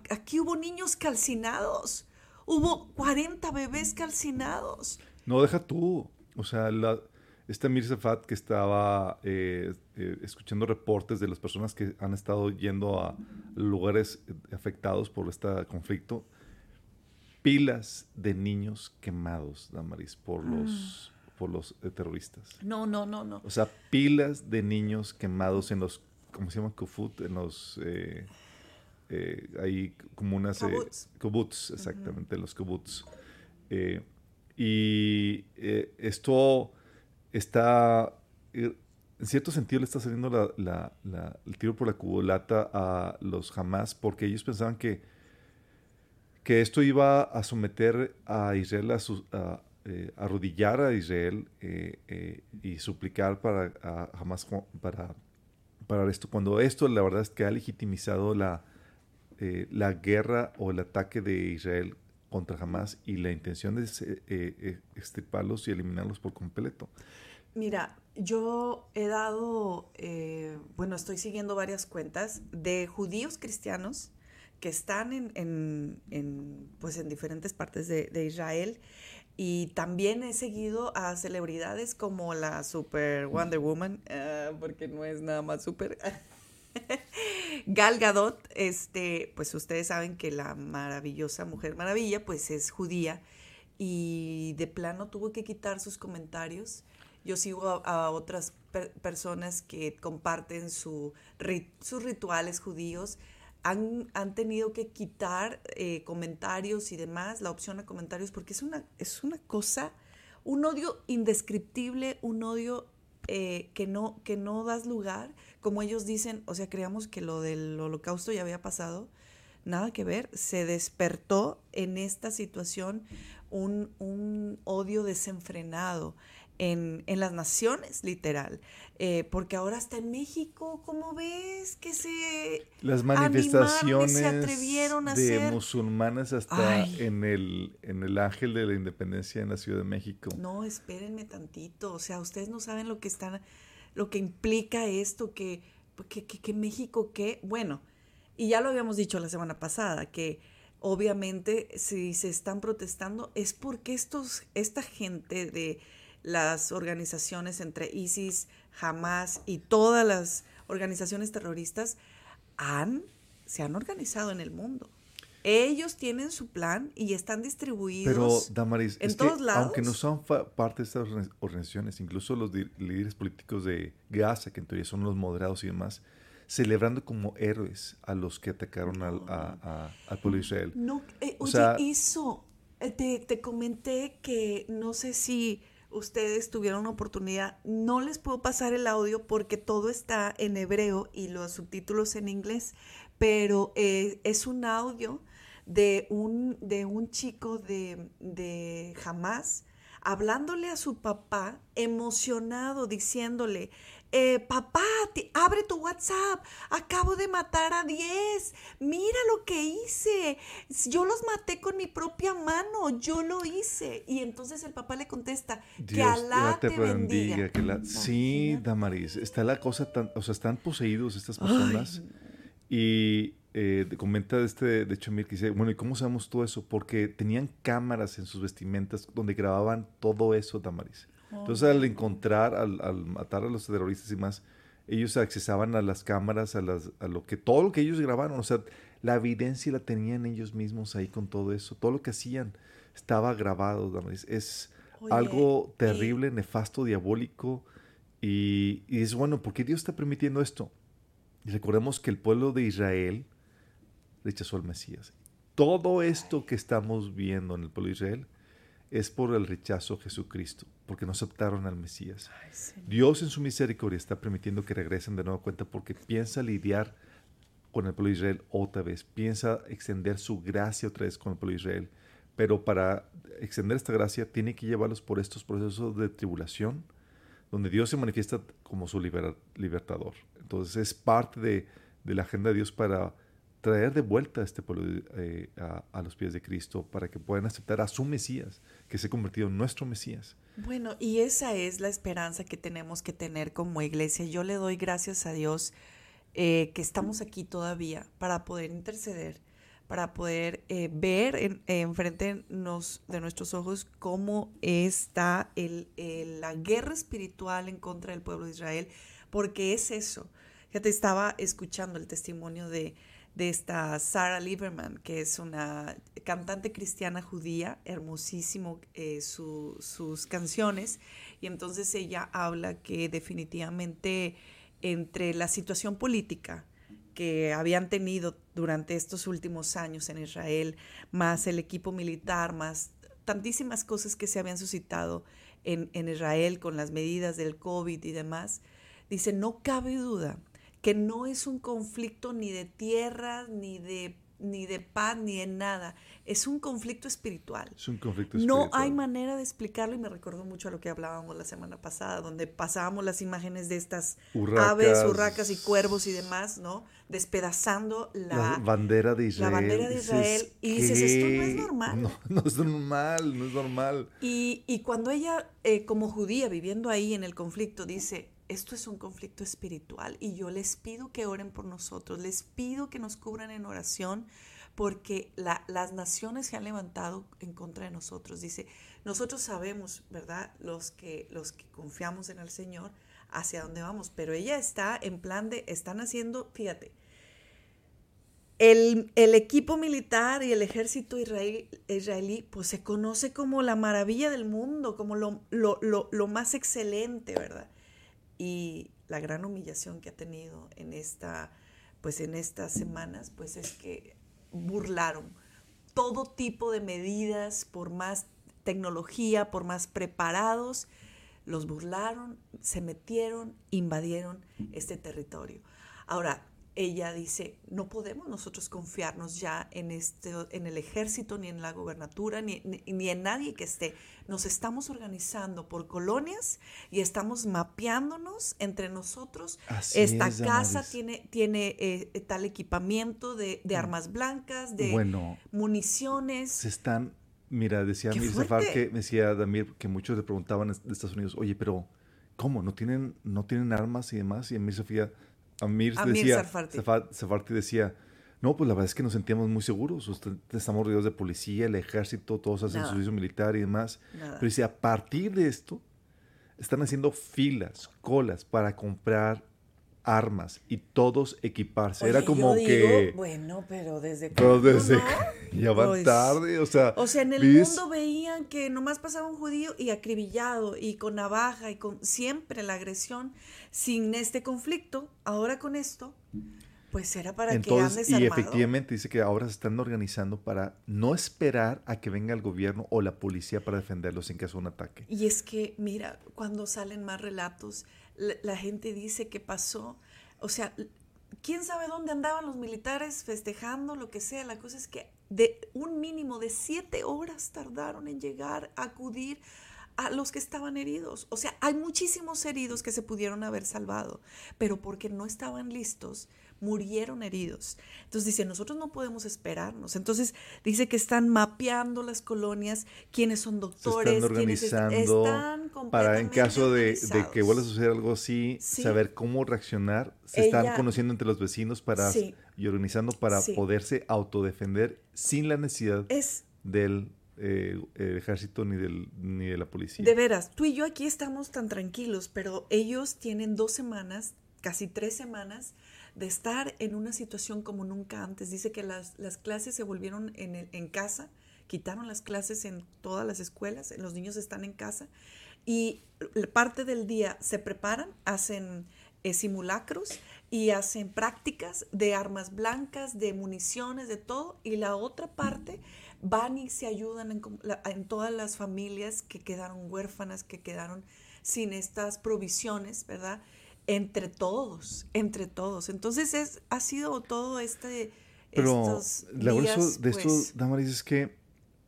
aquí hubo niños calcinados. Hubo 40 bebés calcinados. No, deja tú. O sea, la, esta Mirza Fat que estaba eh, eh, escuchando reportes de las personas que han estado yendo a lugares afectados por este conflicto, pilas de niños quemados, Damaris, por ah. los, por los eh, terroristas. No, no, no, no. O sea, pilas de niños quemados en los ¿cómo se llama? Kufut, en los... Eh, eh, hay como unas... Eh, kibbutz. exactamente, los kibbutz. y esto está en cierto sentido le está saliendo la, la, la, el tiro por la culata a los Hamas porque ellos pensaban que, que esto iba a someter a Israel a, su, a eh, arrodillar a Israel eh, eh, y suplicar para a Hamas para, para esto. Cuando esto la verdad es que ha legitimizado la, la guerra o el ataque de Israel contra Hamas y la intención es extirparlos y eliminarlos por completo. Mira, yo he dado, eh, bueno, estoy siguiendo varias cuentas de judíos cristianos que están en, en, pues en diferentes partes de, de, Israel y también he seguido a celebridades como la Super Wonder Woman, uh, porque no es nada más super. Gal Gadot, este, pues ustedes saben que la maravillosa Mujer Maravilla, pues es judía y de plano tuvo que quitar sus comentarios yo sigo a, otras personas que comparten su, sus rituales judíos. Han, han tenido que quitar eh, comentarios y demás, la opción a comentarios, porque es una, es una cosa, un odio indescriptible, un odio eh, que, no, que no das lugar, como ellos dicen, o sea, creamos que lo del holocausto ya había pasado, nada que ver, se despertó en esta situación un, un odio desenfrenado en, en las naciones, literal. Eh, porque ahora está en México, ¿cómo ves? Que se. Las manifestaciones se atrevieron a de musulmanes hasta en el, en el Ángel de la Independencia en la Ciudad de México. No, espérenme tantito. O sea, ustedes no saben lo que están, lo que implica esto, que, que, que, que México, que, bueno, y ya lo habíamos dicho la semana pasada, que obviamente si se están protestando es porque estos, esta gente de las organizaciones entre ISIS, Hamas y todas las organizaciones terroristas han, se han organizado en el mundo. Ellos tienen su plan y están distribuidos Pero, Damaris, en todos lados. Aunque no son parte de estas organizaciones, incluso los líderes políticos de Gaza, que en teoría son los moderados y demás, celebrando como héroes a los que atacaron al, a, pueblo de Israel. No, eh, o sea, eso, eh, te, te comenté que no sé si ustedes tuvieron una oportunidad, no les puedo pasar el audio porque todo está en hebreo y los subtítulos en inglés, pero eh, es un audio de un, de un chico de, de Hamas hablándole a su papá emocionado, diciéndole, eh, papá, abre tu WhatsApp, acabo de matar a 10, mira lo que hice, yo los maté con mi propia mano, yo lo hice. Y entonces el papá le contesta, que Alá te, bendiga. Sí, Damaris, está la cosa tan, o sea, están poseídos estas personas y eh, comenta este, de hecho, Mir, que dice, bueno, ¿y cómo sabemos todo eso? Porque tenían cámaras en sus vestimentas donde grababan todo eso, Damaris. Entonces, al encontrar, al, matar a los terroristas y más, ellos accesaban a las cámaras, a, las, a lo que, todo lo que ellos grabaron, o sea, la evidencia la tenían ellos mismos ahí con todo eso, todo lo que hacían estaba grabado, es algo terrible, nefasto, diabólico, y, y, es bueno, ¿por qué Dios está permitiendo esto? Y recordemos que el pueblo de Israel rechazó al Mesías. Todo esto que estamos viendo en el pueblo de Israel es por el rechazo a Jesucristo, porque no aceptaron al Mesías. Dios en su misericordia está permitiendo que regresen de nuevo cuenta porque piensa lidiar con el pueblo de Israel otra vez, piensa extender su gracia otra vez con el pueblo de Israel, pero para extender esta gracia tiene que llevarlos por estos procesos de tribulación, donde Dios se manifiesta como su libertador. Entonces es parte de, de la agenda de Dios para traer de vuelta a este pueblo eh, a, los pies de Cristo para que puedan aceptar a su Mesías, que se ha convertido en nuestro Mesías. Bueno, y esa es la esperanza que tenemos que tener como iglesia. Yo le doy gracias a Dios eh, que estamos aquí todavía para poder interceder, para poder eh, ver enfrente de nuestros ojos cómo está el, la guerra espiritual en contra del pueblo de Israel, porque es eso. Ya te estaba escuchando el testimonio de de esta Sarah Lieberman, que es una cantante cristiana judía, hermosísimo eh, sus canciones, y entonces ella habla que definitivamente entre la situación política que habían tenido durante estos últimos años en Israel, más el equipo militar, más tantísimas cosas que se habían suscitado en, en Israel con las medidas del COVID y demás, dice, no cabe duda que no es un conflicto ni de tierra, ni de ni de paz, ni de nada. Es un conflicto espiritual. Es un conflicto espiritual. No hay manera de explicarlo y me recordó mucho a lo que hablábamos la semana pasada, donde pasábamos las imágenes de estas Urracas. aves, urracas y cuervos y demás, ¿no? Despedazando la, La bandera de Israel. la bandera de Dices, Israel. Y dices, esto no es normal. No, no es normal, no es normal. Y, y cuando ella, eh, como judía, viviendo ahí en el conflicto, dice, esto es un conflicto espiritual y yo les pido que oren por nosotros, les pido que nos cubran en oración porque la- las naciones se han levantado en contra de nosotros. Dice, nosotros sabemos, ¿verdad? Los que, los que confiamos en el Señor, hacia dónde vamos, pero ella está en plan de, están haciendo, fíjate, el, el equipo militar y el ejército israel- israelí, pues se conoce como la maravilla del mundo, como lo, lo, lo, lo más excelente, ¿verdad? Y la gran humillación que ha tenido en esta, pues en estas semanas, pues es que burlaron todo tipo de medidas, por más tecnología, por más preparados, los burlaron, se metieron, invadieron este territorio. Ahora, ella dice, no podemos nosotros confiarnos ya en, este, en el ejército, ni en la gobernatura, ni, ni, ni en nadie que esté. Nos estamos organizando por colonias y estamos mapeándonos entre nosotros. Así Esta es, casa Damaris. tiene, tiene eh, tal equipamiento de, de armas blancas, de Bueno, municiones. se están, mira, decía ¡Qué Mir Zafar que decía Damir que muchos le preguntaban de Estados Unidos, oye, pero ¿cómo? ¿No tienen, no tienen armas y demás? Y Amir Sofía, Amir, Amir decía, decía, no, pues la verdad es que nos sentíamos muy seguros. Usted- estamos rodeados de policía, el ejército, todos hacen Nada. su servicio militar y demás. Nada. Pero dice, a partir de esto, están haciendo filas, colas para comprar armas y todos equiparse. Era como yo digo, que... bueno, pero desde Pero desde que ya van Pues, tarde, o sea... O sea, en el mundo veían que nomás pasaba un judío y acribillado y con navaja y con siempre la agresión sin este conflicto. Ahora con esto, pues era para que Entonces, andes y efectivamente dice que ahora se están organizando para no esperar a que venga el gobierno o la policía para defenderlos en caso de un ataque. Y es que, mira, cuando salen más relatos, la, gente dice que pasó, o sea, quién sabe dónde andaban los militares festejando, lo que sea. La cosa es que de un mínimo de siete horas tardaron en llegar a acudir a los que estaban heridos. O sea, hay muchísimos heridos que se pudieron haber salvado, pero porque no estaban listos, murieron heridos. Entonces dice, nosotros no podemos esperarnos. Entonces dice que están mapeando las colonias, quiénes son Se doctores, están quiénes est- organizando están para en caso de, de que vuelva a suceder algo así, Sí. saber cómo reaccionar. Se están conociendo entre los vecinos para Sí. y organizando para Sí. poderse autodefender sin la necesidad Es del eh, eh, ejército ni del ni de la policía. de veras, tú y yo aquí estamos tan tranquilos, pero ellos tienen dos semanas, casi tres semanas, de estar en una situación como nunca antes. Dice que las, las clases se volvieron en, en casa, quitaron las clases en todas las escuelas, los niños están en casa y parte del día se preparan, hacen eh, simulacros y hacen prácticas de armas blancas, de municiones, de todo, y la otra parte van y se ayudan en, en todas las familias que quedaron huérfanas, que quedaron sin estas provisiones, ¿verdad? Entre todos, entre todos. Entonces es, ha sido todo este... Pero estos la días, de esto, pues, Damaris, es que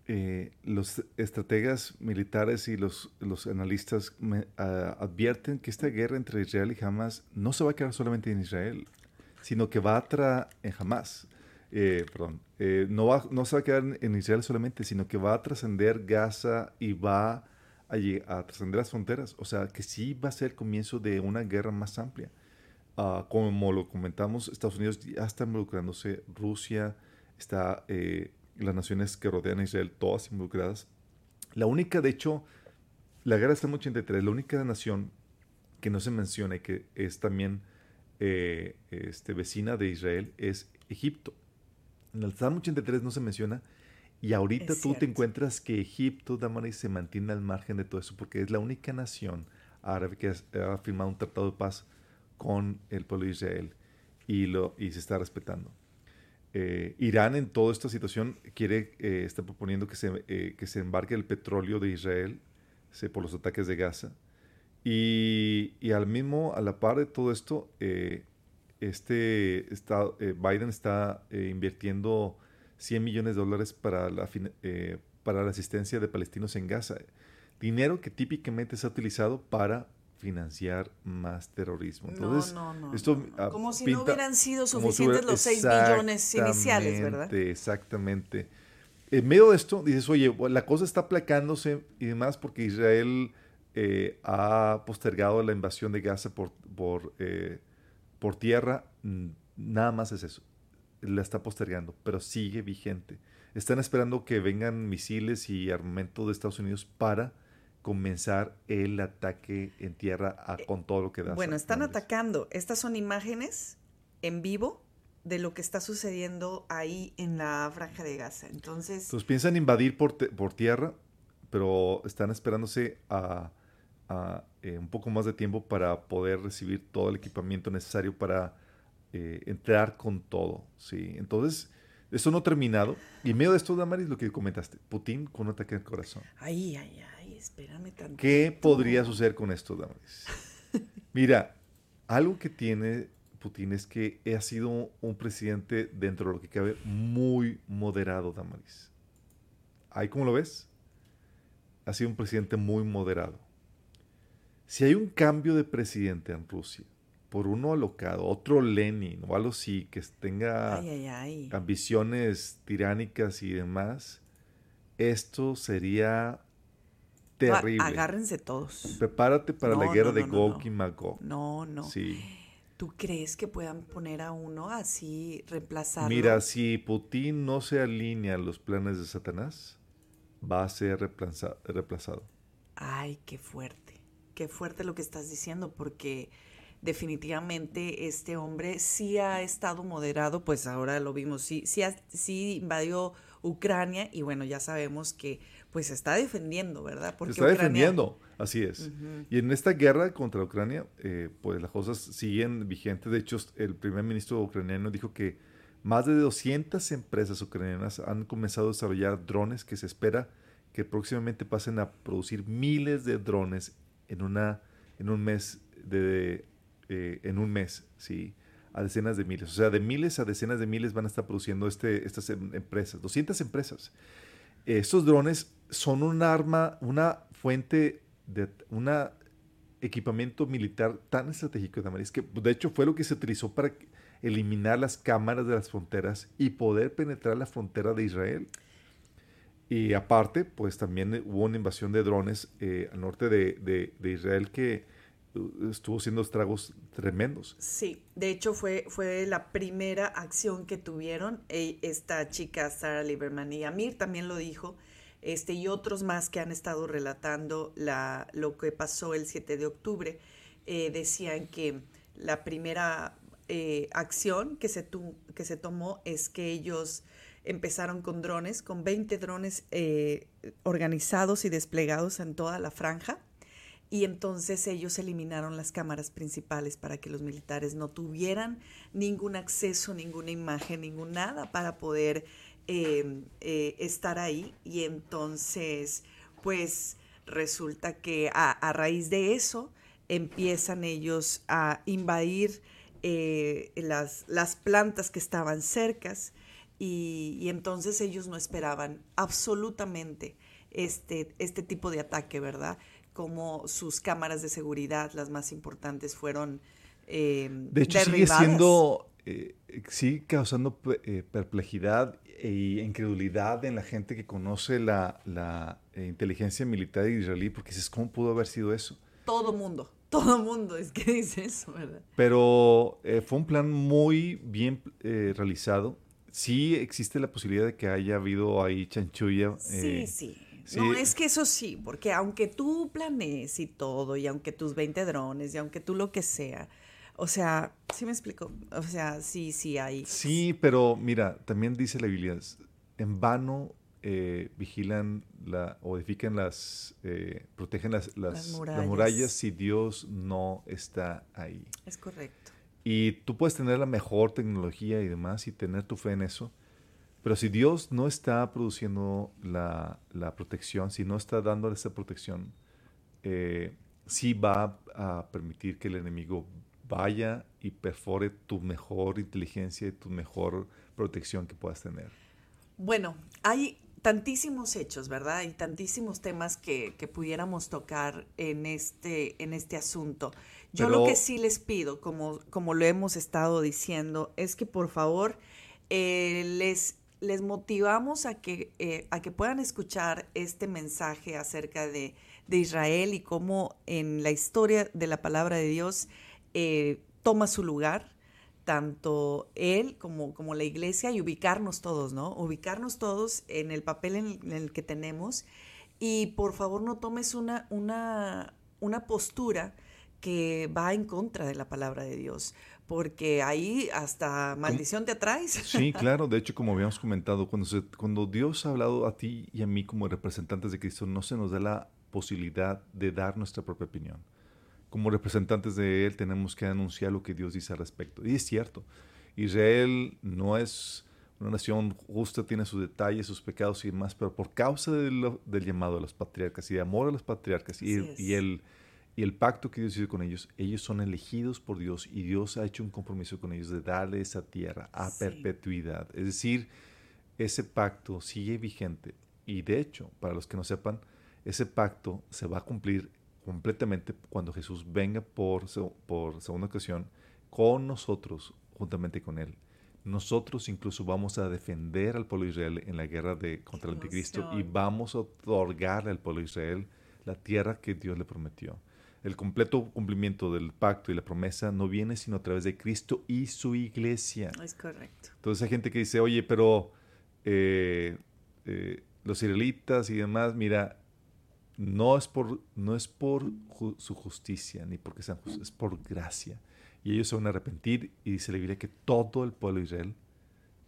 eh, los estrategas militares y los, los analistas me- ah, advierten que esta guerra entre Israel y Hamas no se va a quedar solamente en Israel, sino que va a tra en Hamas. eh, perdón, eh, no, va, no se va a quedar en, en Israel solamente, sino que va a trascender Gaza y va a, lle- a trascender las fronteras. O sea, que sí va a ser el comienzo de una guerra más amplia. Ah, como lo comentamos, Estados Unidos ya está involucrándose, Rusia, está eh, las naciones que rodean a Israel, todas involucradas. La única, de hecho, la guerra en 83, la única nación que no se menciona y que es también eh, este, vecina de Israel es Egipto. En el Salmo 83 no se menciona y ahorita Es tú te encuentras que Egipto, Damaris, se mantiene al margen de todo eso porque es la única nación árabe que ha firmado un tratado de paz con el pueblo de Israel y, lo, y se está respetando. Eh, Irán en toda esta situación quiere, eh, está proponiendo que se, eh, que se embarque el petróleo de Israel se- por los ataques de Gaza Y, y al mismo, a la par de todo esto, este está, Biden está invirtiendo 100 millones de dólares para la, eh, para la asistencia de palestinos en Gaza. Dinero que típicamente se ha utilizado para financiar más terrorismo. Entonces, no, no, no, esto ah, Como si no hubieran sido si suficientes los 6 billones iniciales, ¿verdad? Exactamente. En medio de esto, dices, oye, la cosa está aplacándose y demás porque Israel eh, ha postergado la invasión de Gaza por, por, eh, por tierra. Nada más es eso. La está postergando, pero sigue vigente. Están esperando que vengan misiles y armamento de Estados Unidos para comenzar el ataque en tierra a- con todo lo que da. Eh, Bueno, están Londres. atacando. Estas son imágenes en vivo de lo que está sucediendo ahí en la franja de Gaza. Entonces, Entonces piensan invadir por, por tierra, pero están esperándose a, a, eh, un poco más de tiempo para poder recibir todo el equipamiento necesario para eh, entrar con todo. ¿sí? Entonces, eso no terminado. Y en medio de esto, Damaris, lo que comentaste, Putin con un ataque al corazón. ay, ay, ay, espérame tanto. ¿Qué podría suceder con esto, Damaris? Mira, algo que tiene Putin es que ha sido un presidente dentro de lo que cabe muy moderado, Damaris. ¿Ahí cómo lo ves? Ha sido un presidente muy moderado. Si hay un cambio de presidente en Rusia por uno alocado, otro Lenin o algo así, que tenga Ay, ay, ay. ambiciones tiránicas y demás, esto sería A- terrible. Agárrense todos. Prepárate para la guerra no, de no, Gog no. y Magog. No, no. Sí. ¿Tú crees que puedan poner a uno así, reemplazarlo? Mira, si Putin no se alinea a los planes de Satanás, va a ser reemplaza- reemplazado. Ay, qué fuerte. Qué fuerte lo que estás diciendo, porque definitivamente este hombre sí ha estado moderado, pues ahora lo vimos, sí, sí, invadió Ucrania y bueno, ya sabemos que pues se está defendiendo, ¿verdad? Se está Ucrania- defendiendo, así es. Y en esta guerra contra Ucrania, eh, pues las cosas siguen vigentes. De hecho, el primer ministro ucraniano dijo que más de 200 empresas ucranianas han comenzado a desarrollar drones que se espera que próximamente pasen a producir miles de drones en, una, en un mes de, eh, en un mes, sí, a decenas de miles. O sea, de miles a decenas de miles van a estar produciendo este, estas em- empresas, 200 empresas. Estos drones son un arma, una fuente de un equipamiento militar tan estratégico Damaris, que de hecho fue lo que se utilizó para eliminar las cámaras de las fronteras y poder penetrar la frontera de Israel. Y aparte, pues también hubo una invasión de drones eh, al norte de, de- de Israel que estuvo haciendo estragos tremendos. Sí, de hecho fue, fue la primera acción que tuvieron eh, esta chica Sarah Lieberman y Amir también lo dijo, este, y otros más que han estado relatando la, lo que pasó el 7 de octubre, eh, decían que la primera eh, acción que se, tu- que se tomó es que ellos empezaron con drones, con 20 drones eh, organizados y desplegados en toda la franja. Y entonces ellos eliminaron las cámaras principales para que los militares no tuvieran ningún acceso, ninguna imagen, ningún nada para poder eh, eh, estar ahí. Y entonces, pues resulta que a, a raíz de eso empiezan ellos a invadir eh, las, las plantas que estaban cercas y, y entonces ellos no esperaban absolutamente este, este tipo de ataque, ¿verdad? Como sus cámaras de seguridad, las más importantes, fueron eh, De hecho, sigue derribadas. siendo, eh, sigue causando eh, perplejidad e incredulidad en la gente que conoce la, la, eh, inteligencia militar israelí, porque dices, ¿cómo pudo haber sido eso? Todo mundo, todo mundo es que dice eso, ¿verdad? Pero eh, fue un plan muy bien eh, realizado. Sí existe la posibilidad de que haya habido ahí chanchulla. Sí, sí. Sí. No, es que eso sí, porque aunque tú planees y todo, y aunque tus 20 drones, y aunque tú lo que sea, o sea, ¿sí me explico? O sea, sí, sí hay. Sí, pero mira, también dice la Biblia, en vano eh, vigilan la, o edifican las, eh, protegen las, las, Las las murallas. murallas si Dios no está ahí. Es correcto. Y tú puedes tener la mejor tecnología y demás y tener tu fe en eso, pero si Dios no está produciendo la, la protección, si no está dando esa protección, eh, sí va a permitir que el enemigo vaya y perfore tu mejor inteligencia y tu mejor protección que puedas tener. Bueno, hay tantísimos hechos, ¿verdad? Y tantísimos temas que, que pudiéramos tocar en este, en este asunto. Yo lo que sí les pido, como, como lo hemos estado diciendo, es que por favor eh, les, les motivamos a que, eh, a que puedan escuchar este mensaje acerca de, de, Israel y cómo en la historia de la palabra de Dios eh, toma su lugar tanto él como, como la iglesia y ubicarnos todos, ¿no? Ubicarnos todos en el papel en el, que tenemos y por favor no tomes una, una, una postura que va en contra de la palabra de Dios, porque ahí hasta maldición te atraes. Sí, claro, de hecho, como habíamos comentado, cuando, cuando Dios ha hablado a ti y a mí como representantes de Cristo, no se nos da la posibilidad de dar nuestra propia opinión como representantes de Él tenemos que anunciar lo que Dios dice al respecto. Y es cierto, Israel no es una nación justa, tiene sus detalles, sus pecados y demás, pero por causa del, llamado de los patriarcas y de amor a los patriarcas y, y, el, y el pacto que Dios hizo con ellos, ellos son elegidos por Dios y Dios ha hecho un compromiso con ellos de darle esa tierra a perpetuidad. Es decir, ese pacto sigue vigente y de hecho, para los que no sepan, ese pacto se va a cumplir completamente cuando Jesús venga por, por segunda ocasión con nosotros, juntamente con Él. Nosotros incluso vamos a defender al pueblo de Israel en la guerra de, contra el anticristo y vamos a otorgarle al pueblo de Israel la tierra que Dios le prometió. El completo cumplimiento del pacto y la promesa no viene sino a través de Cristo y su iglesia. Es correcto. Entonces hay gente que dice, oye, pero eh, eh, los israelitas y demás, mira, no es por, no es por su justicia ni porque sean justos, es por gracia. Y ellos se van a arrepentir y dice la Biblia que todo el pueblo de Israel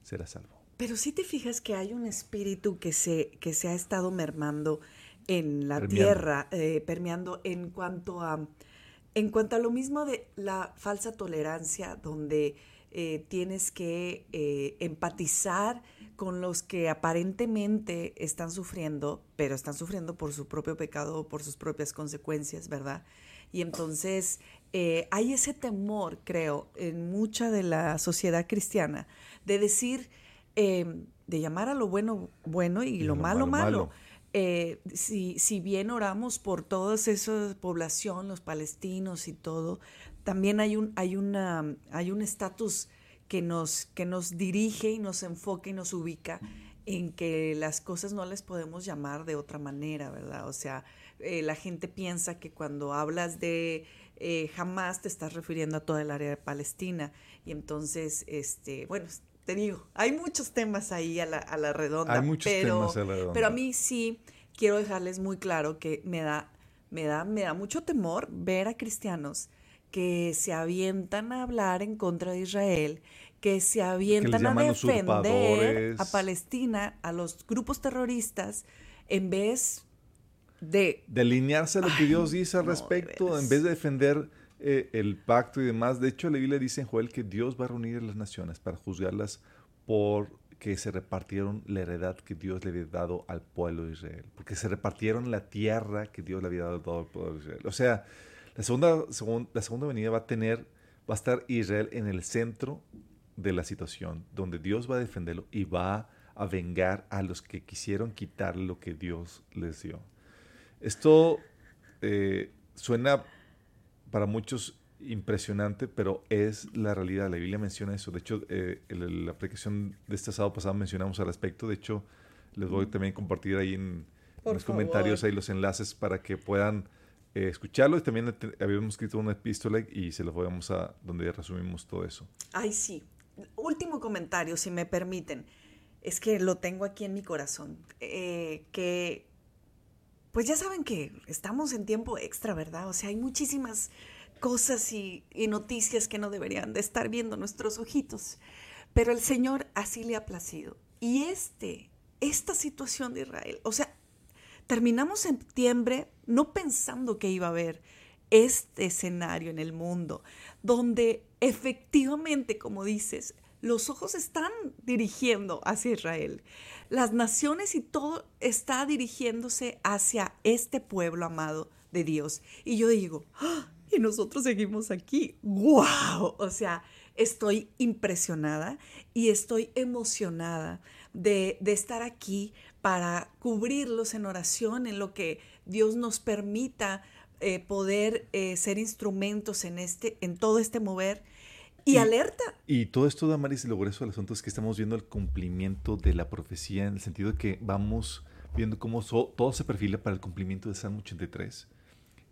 será salvo. Pero si te fijas que hay un espíritu que se, que se ha estado mermando en la tierra, eh, permeando en cuanto a en cuanto a lo mismo de la falsa tolerancia, donde eh, tienes que eh, empatizar con los que aparentemente están sufriendo, pero están sufriendo por su propio pecado o por sus propias consecuencias, ¿verdad? Y entonces eh, hay ese temor, creo, en mucha de la sociedad cristiana de decir, em, de llamar a lo bueno bueno y, lo, malo malo. Eh, si, si, bien oramos por toda esa población, los palestinos y todo, también hay un hay una hay un estatus que nos, que nos dirige y nos enfoca y nos ubica en que las cosas no les podemos llamar de otra manera, ¿verdad? O sea, eh, la gente piensa que cuando hablas de eh, jamás te estás refiriendo a toda el área de Palestina. Y entonces, este, bueno, te digo, hay muchos temas ahí a la, a la redonda. Hay muchos pero, temas a la redonda. Pero a mí sí quiero dejarles muy claro que me da, me da, me da mucho temor ver a cristianos que se avientan a hablar en contra de Israel, que se avientan a defender a Palestina, a los grupos terroristas, en vez de... Delinearse lo que Dios dice al respecto, en vez de defender eh, el pacto y demás. De hecho, la Biblia dice en Joel que Dios va a reunir a las naciones para juzgarlas por que se repartieron la heredad que Dios le había dado al pueblo de Israel, porque se repartieron la tierra que Dios le había dado al pueblo de Israel. O sea, la segunda, la segunda venida va a tener, va a estar Israel en el centro de la situación, donde Dios va a defenderlo y va a vengar a los que quisieron quitar lo que Dios les dio. Esto eh, suena para muchos impresionante, pero es la realidad. La Biblia menciona eso. De hecho, eh, en la aplicación de este sábado pasado mencionamos al respecto. De hecho, les voy también a compartir ahí en, los comentarios ahí los enlaces para que puedan eh, escucharlo y también habíamos escrito una epístola y se lo vamos a donde resumimos todo eso. Ay, sí. Último comentario, si me permiten. Es que lo tengo aquí en mi corazón. Eh, que, pues ya saben que estamos en tiempo extra, ¿verdad? O sea, hay muchísimas cosas y, noticias que no deberían de estar viendo nuestros ojitos. Pero el Señor así le ha placido. Y este, esta situación de Israel, o sea, terminamos septiembre no pensando que iba a haber este escenario en el mundo, donde efectivamente, como dices, los ojos están dirigiendo hacia Israel. Las naciones y todo está dirigiéndose hacia este pueblo amado de Dios. Y yo digo, ¡Ah! y nosotros seguimos aquí. ¡Wow! O sea, estoy impresionada y estoy emocionada de, estar aquí para cubrirlos en oración, en lo que Dios nos permita eh, poder eh, ser instrumentos en, este, en todo este mover. Y, alerta. Y todo esto, Damaris, lo grueso del asunto es que estamos viendo el cumplimiento de la profecía en el sentido de que vamos viendo cómo todo se perfila para el cumplimiento de Salmo 83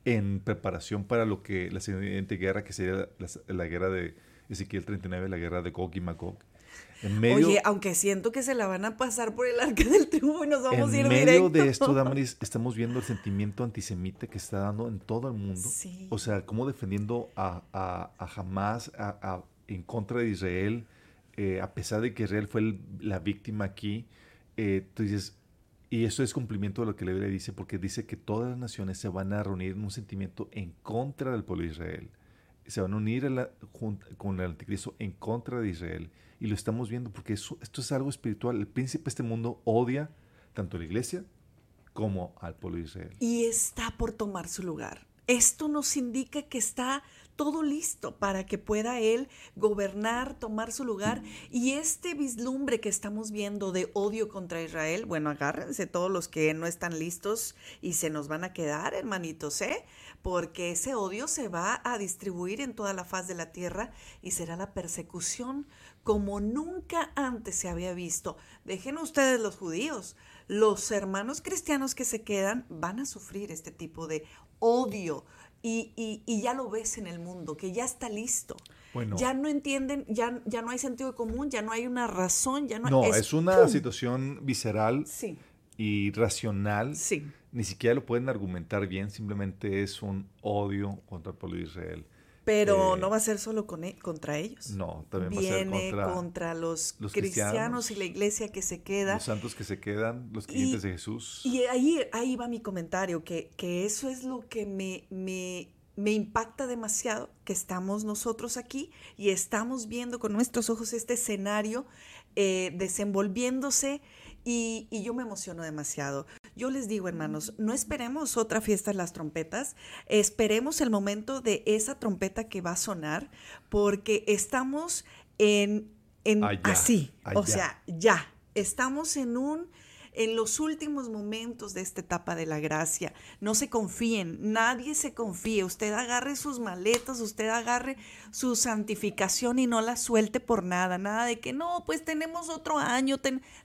en preparación para lo que la siguiente guerra, que sería la, guerra de Ezequiel 39, la guerra de Gog y Magog. Oye, aunque siento que se la van a pasar por el arca del triunfo y nos vamos a ir directo. En medio de esto, Damaris, estamos viendo el sentimiento antisemita que está dando en todo el mundo. O sea, cómo defendiendo a, a, a Hamas a, en contra de Israel, eh, a pesar de que Israel fue la víctima aquí. Eh, tú dices, y eso es cumplimiento de lo que la Biblia dice, porque dice que todas las naciones se van a reunir en un sentimiento en contra del pueblo de Israel. Se van a unir con el anticristo en contra de Israel. Y lo estamos viendo porque esto es algo espiritual. El príncipe de este mundo odia tanto a la iglesia como al pueblo de Israel. Y está por tomar su lugar. Esto nos indica que está todo listo para que pueda él gobernar, tomar su lugar. Y este vislumbre que estamos viendo de odio contra Israel, bueno, agárrense todos los que no están listos y se nos van a quedar, hermanitos, ¿eh? Porque ese odio se va a distribuir en toda la faz de la tierra y será la persecución como nunca antes se había visto. Dejen ustedes los judíos. Los hermanos cristianos que se quedan van a sufrir este tipo de odio, y, y, ya lo ves en el mundo, que ya está listo. Ya no entienden, ya, ya no hay sentido común, ya no hay una razón, ya no, no es, una situación visceral y racional. Sí. Ni siquiera lo pueden argumentar bien, simplemente es un odio contra el pueblo de Israel. Pero eh, no va a ser solo con, e, contra ellos. No, también va a ser contra, contra los, cristianos, y la iglesia que se queda. Los santos que se quedan, los clientes de Jesús. Y ahí, ahí va mi comentario, que, que eso es lo que me, me, me impacta demasiado, que estamos nosotros aquí y estamos viendo con nuestros ojos este escenario eh, desenvolviéndose y, y yo me emociono demasiado. Yo les digo, hermanos, no esperemos otra fiesta de las trompetas, esperemos el momento de esa trompeta que va a sonar, porque estamos en, en así, o sea, ya, estamos en un en los últimos momentos de esta etapa de la gracia. No se confíen, nadie se confíe. Usted agarre sus maletas, usted agarre su santificación y no la suelte por nada. Nada de que no, pues tenemos otro año.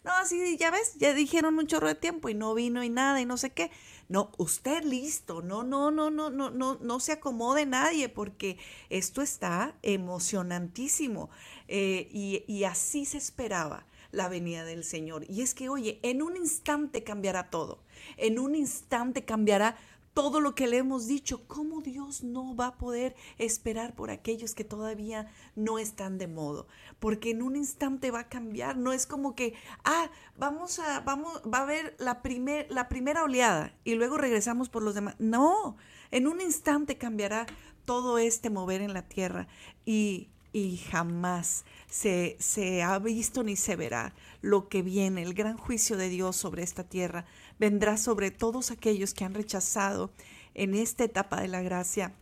No, así ya ves, ya dijeron un chorro de tiempo y no vino y nada y no sé qué. No, usted listo, no, no, no, no, no, no, no se acomode nadie porque esto está emocionantísimo eh, y, y así se esperaba la venida del Señor. Y es que, oye, en un instante cambiará todo. En un instante cambiará todo lo que le hemos dicho. ¿Cómo Dios no va a poder esperar por aquellos que todavía no están de modo? Porque en un instante va a cambiar. No es como que, ah, vamos a, vamos, va a haber la, primer, la primera oleada y luego regresamos por los demás. No, en un instante cambiará todo este mover en la tierra. Y y jamás se, se, ha visto ni se verá lo que viene, el gran juicio de Dios sobre esta tierra, vendrá sobre todos aquellos que han rechazado en esta etapa de la gracia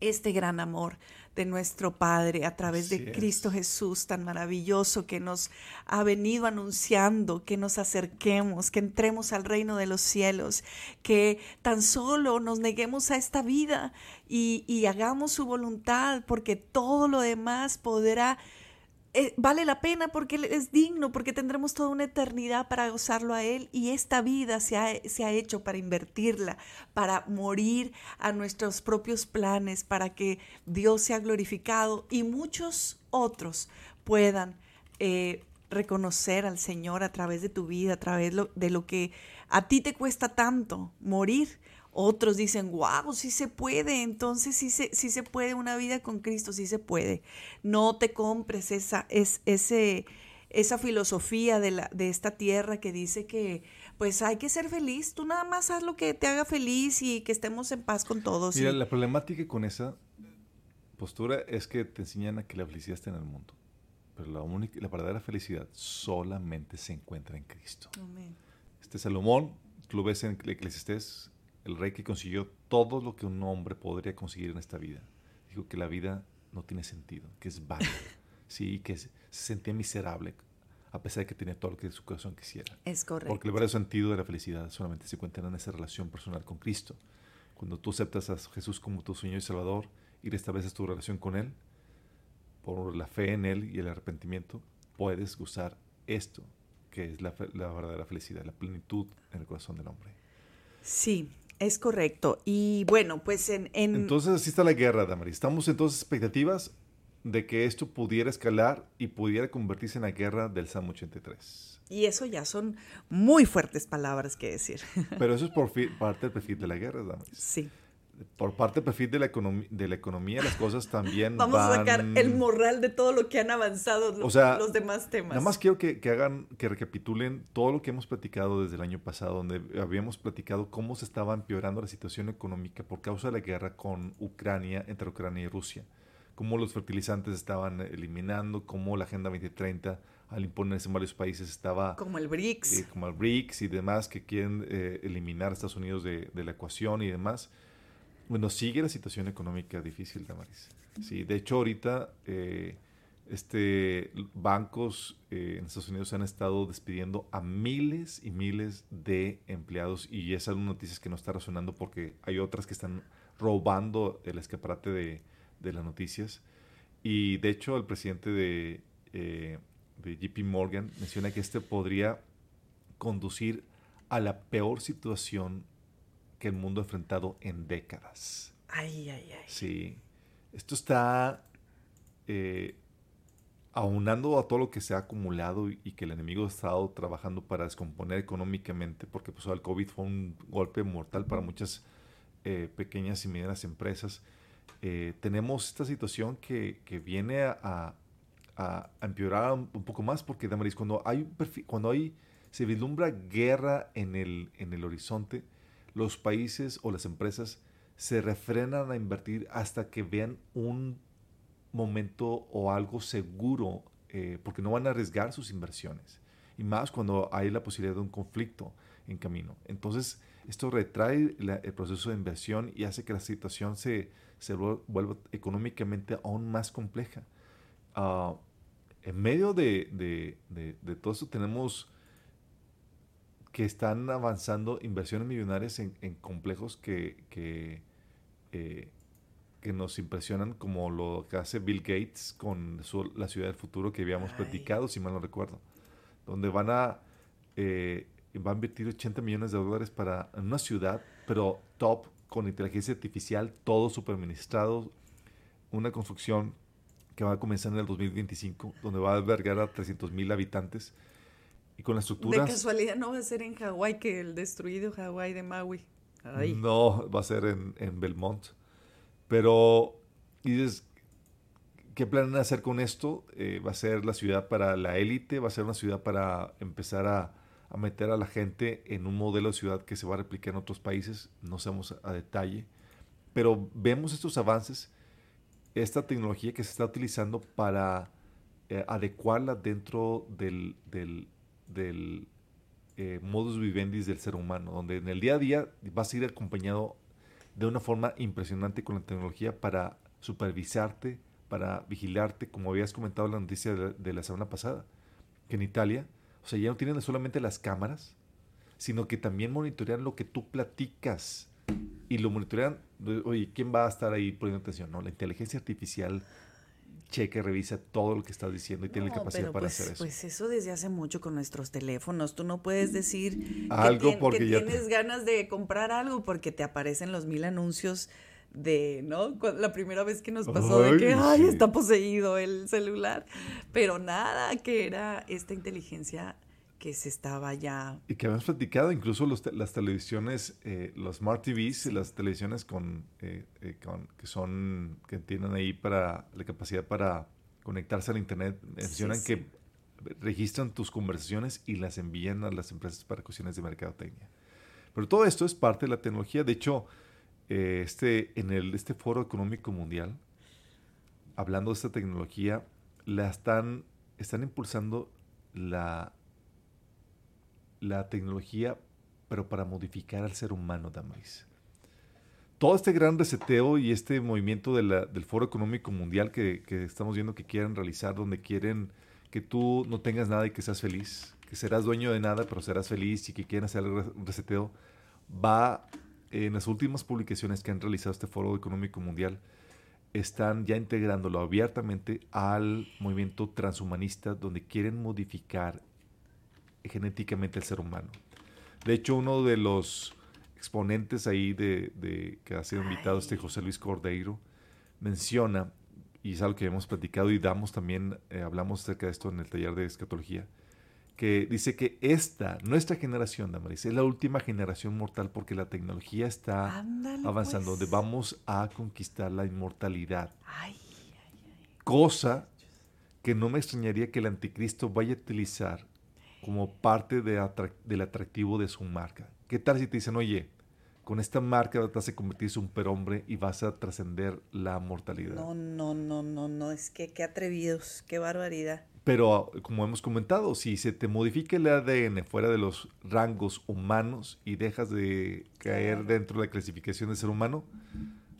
este gran amor de nuestro Padre a través de Cristo Jesús tan maravilloso que nos ha venido anunciando que nos acerquemos, que entremos al reino de los cielos, que tan solo nos neguemos a esta vida y, y hagamos su voluntad, porque todo lo demás podrá eh, vale la pena porque es digno, porque tendremos toda una eternidad para gozarlo a Él y esta vida se ha, se ha hecho para invertirla, para morir a nuestros propios planes, para que Dios sea glorificado y muchos otros puedan eh, reconocer al Señor a través de tu vida, a través de lo que a ti te cuesta tanto morir otros dicen, wow, sí se puede, entonces sí se, sí se puede una vida con Cristo, sí se puede. No te compres esa, es, ese, esa filosofía de, la, de esta tierra que dice que pues hay que ser feliz, tú nada más haz lo que te haga feliz y que estemos en paz con todos. Mira, la problemática con esa postura es que te enseñan a que la felicidad está en el mundo, pero la, única, la verdadera felicidad solamente se encuentra en Cristo. Amén. Este Salomón, tú lo ves en Eclesiastés el rey que consiguió todo lo que un hombre podría conseguir en esta vida. Dijo que la vida no tiene sentido, que es vana, sí, que se sentía miserable a pesar de que tenía todo lo que su corazón quisiera. Es correcto. Porque el verdadero sentido de la felicidad solamente se encuentra en esa relación personal con Cristo. Cuando tú aceptas a Jesús como tu Señor y Salvador y restableces tu relación con Él, por la fe en Él y el arrepentimiento, puedes gozar esto, que es la, la verdadera felicidad, la plenitud en el corazón del hombre. Sí, es correcto. Y bueno, pues en... en... Entonces así está la guerra, Damaris. Estamos entonces expectativas de que esto pudiera escalar y pudiera convertirse en la guerra del Salmo 83. Y eso ya son muy fuertes palabras que decir. Pero eso es por parte del perfil de la guerra, Damaris. Sí. Por parte del perfil de la, de la economía, las cosas también Vamos a sacar el moral de todo lo que han avanzado los, los demás temas. Nada más quiero que, que, hagan, que recapitulen todo lo que hemos platicado desde el año pasado, donde habíamos platicado cómo se estaba empeorando la situación económica por causa de la guerra con Ucrania, entre Ucrania y Rusia cómo los fertilizantes estaban eliminando, cómo la Agenda 2030 al imponerse en varios países estaba... Como el BRICS. Eh, como el BRICS y demás que quieren eh, eliminar a Estados Unidos de, de, la ecuación y demás. Bueno, sigue la situación económica difícil, Damaris. Sí, de hecho ahorita eh, este, bancos en Estados Unidos han estado despidiendo a miles y miles de empleados y esas son noticias que no está resonando porque hay otras que están robando el escaparate de, de las noticias. Y de hecho el presidente de, eh, de JP Morgan menciona que este podría conducir a la peor situación que el mundo ha enfrentado en décadas. Ay, ay, ay. Sí. Esto está eh, aunando a todo lo que se ha acumulado y, que el enemigo ha estado trabajando para descomponer económicamente, porque pues, el COVID fue un golpe mortal para muchas eh, pequeñas y medianas empresas. Eh, tenemos esta situación que, que viene a, a, empeorar un, poco más, porque Damaris, cuando hay, cuando hay, se vislumbra guerra en el, en el horizonte, los países o las empresas se refrenan a invertir hasta que vean un momento o algo seguro, eh, porque no van a arriesgar sus inversiones. Y más cuando hay la posibilidad de un conflicto en camino. Entonces, esto retrae el proceso de inversión y hace que la situación se, vuelva económicamente aún más compleja. Uh, en medio de, de, de, todo esto tenemos que están avanzando inversiones millonarias en, en complejos que, que, eh, que, nos impresionan, como lo que hace Bill Gates con su, la ciudad del futuro que habíamos platicado, si mal no recuerdo, donde van a, eh, va a invertir 80 millones de dólares para una ciudad, pero top con inteligencia artificial, todo superministrado, una construcción que va a comenzar en el 2025, donde va a albergar a 300 mil habitantes. Y con la estructura... De casualidad no va a ser en Hawái que el destruido Hawái de Maui. No, va a ser en, en Belmont. Pero, y dices, ¿qué planean hacer con esto? Eh, va a ser la ciudad para la élite, va a ser una ciudad para empezar a a meter a la gente en un modelo de ciudad que se va a replicar en otros países, no sabemos a detalle, pero vemos estos avances, esta tecnología que se está utilizando para eh, adecuarla dentro del, del, del eh, modus vivendi del ser humano, donde en el día a día vas a ir acompañado de una forma impresionante con la tecnología para supervisarte, para vigilarte, como habías comentado en la noticia de la semana pasada, que en Italia o sea, ya no tienen solamente las cámaras, sino que también monitorean lo que tú platicas. Y lo monitorean, oye, ¿quién va a estar ahí poniendo atención? No, la inteligencia artificial cheque, revisa todo lo que estás diciendo y tiene la capacidad para pues, hacer eso. Pues eso desde hace mucho con nuestros teléfonos. Tú no puedes decir algo que, porque tienes ganas de comprar algo porque te aparecen los mil anuncios de, ¿no? La primera vez que nos pasó de que, ay, está poseído el celular, pero nada, que era esta inteligencia que se estaba ya... Y que habíamos platicado, incluso las televisiones, eh, los Smart TVs y las televisiones con, eh, eh, con, que son, que tienen ahí para la capacidad para conectarse al Internet, mencionan que registran tus conversaciones y las envían a las empresas para cuestiones de mercadotecnia. Pero todo esto es parte de la tecnología. De hecho, eh, este, en el, este foro económico mundial, hablando de esta tecnología, la están, están impulsando la, la tecnología, pero para modificar al ser humano, Damaris. todo este gran reseteo y este movimiento del Foro Económico Mundial que, estamos viendo que quieren realizar, donde quieren que tú no tengas nada y que seas feliz, que serás dueño de nada, pero serás feliz y que quieren hacer el re- reseteo, va en las últimas publicaciones que han realizado este Foro Económico Mundial, están ya integrándolo abiertamente al movimiento transhumanista, donde quieren modificar genéticamente al ser humano. De hecho, uno de los exponentes ahí de, de- que ha sido invitado, este José Luis Cordeiro, menciona, y es algo que hemos platicado y damos también, eh, hablamos acerca de esto en el taller de escatología, que dice que esta, nuestra generación, Damaris, es la última generación mortal porque la tecnología está Ándale, avanzando, pues. donde vamos a conquistar la inmortalidad. Ay, Cosa que no me extrañaría que el anticristo vaya a utilizar como parte de atrac- del atractivo de su marca. ¿Qué tal si te dicen, oye, con esta marca vas a convertirse en un superhombre y vas a trascender la mortalidad? no, no, no, no, no, es que qué atrevidos, qué barbaridad. Pero como hemos comentado, si se te modifica el ADN fuera de los rangos humanos y dejas de caer Claro. dentro de la clasificación de ser humano,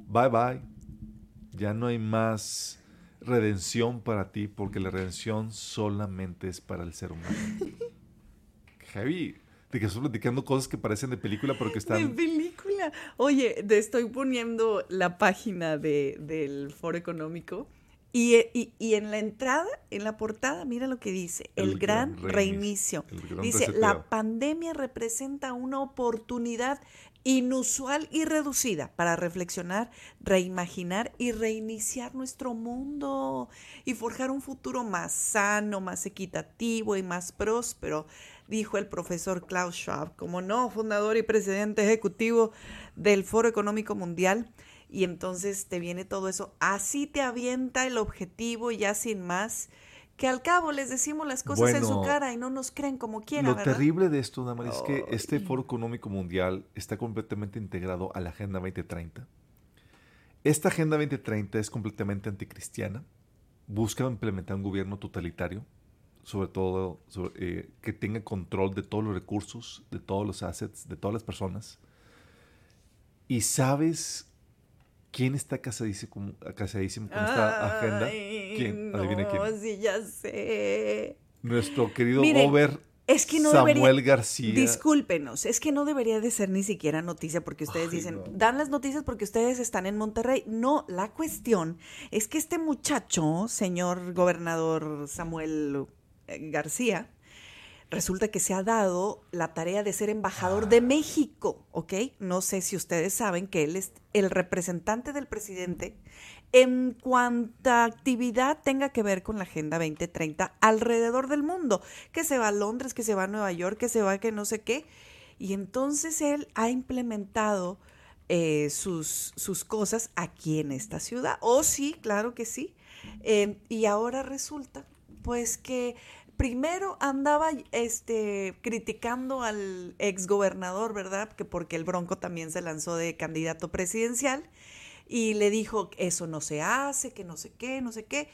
bye bye. Ya no hay más redención para ti porque la redención solamente es para el ser humano. Heavy. De que estás platicando cosas que parecen de película pero que De están... película. Oye, te estoy poniendo la página de, del Foro Económico y, y- y en la entrada, en la portada, mira lo que dice, el, El gran, gran reinicio. reinicio, el gran Dice, reseteo. la pandemia representa una oportunidad inusual y reducida para reflexionar, reimaginar y reiniciar nuestro mundo y forjar un futuro más sano, más equitativo y más próspero, dijo el profesor Klaus Schwab, como no, fundador y presidente ejecutivo del Foro Económico Mundial. Y entonces te viene todo eso, así te avienta el objetivo ya sin más, que al cabo les decimos las cosas en su cara y no nos creen como quiera, Lo ¿verdad? terrible de esto, Damaris, es que este. Foro Económico Mundial está completamente integrado a la Agenda 2030. Esta Agenda 2030 es completamente anticristiana. Busca implementar un gobierno totalitario, sobre todo sobre, eh, que tenga control de todos los recursos, de todos los assets, de todas las personas. ¿Y sabes quién está casadísimo, casadísimo con esta agenda? ¿Quién? Adivina no, quién. sí, ya sé. Nuestro querido Miren, Gober Es que no Samuel debería. García. Discúlpenos, es que no debería de ser ni siquiera noticia porque ustedes Ay, dicen, no. dan las noticias porque ustedes están en Monterrey. No, la cuestión es que este muchacho, señor gobernador Samuel García, resulta que se ha dado la tarea de ser embajador de México, ¿ok? No sé si ustedes saben que él es el representante del presidente en cuanta actividad tenga que ver con la Agenda 2030 alrededor del mundo, que se va a Londres, que se va a Nueva York, que se va a que no sé qué. Y entonces él ha implementado eh, sus, sus cosas aquí en esta ciudad. Oh, sí, claro que sí. Eh, y ahora resulta, pues que primero andaba este, criticando al exgobernador, ¿verdad? Que porque el Bronco también se lanzó de candidato presidencial y le dijo que eso no se hace, que no sé qué, no sé qué.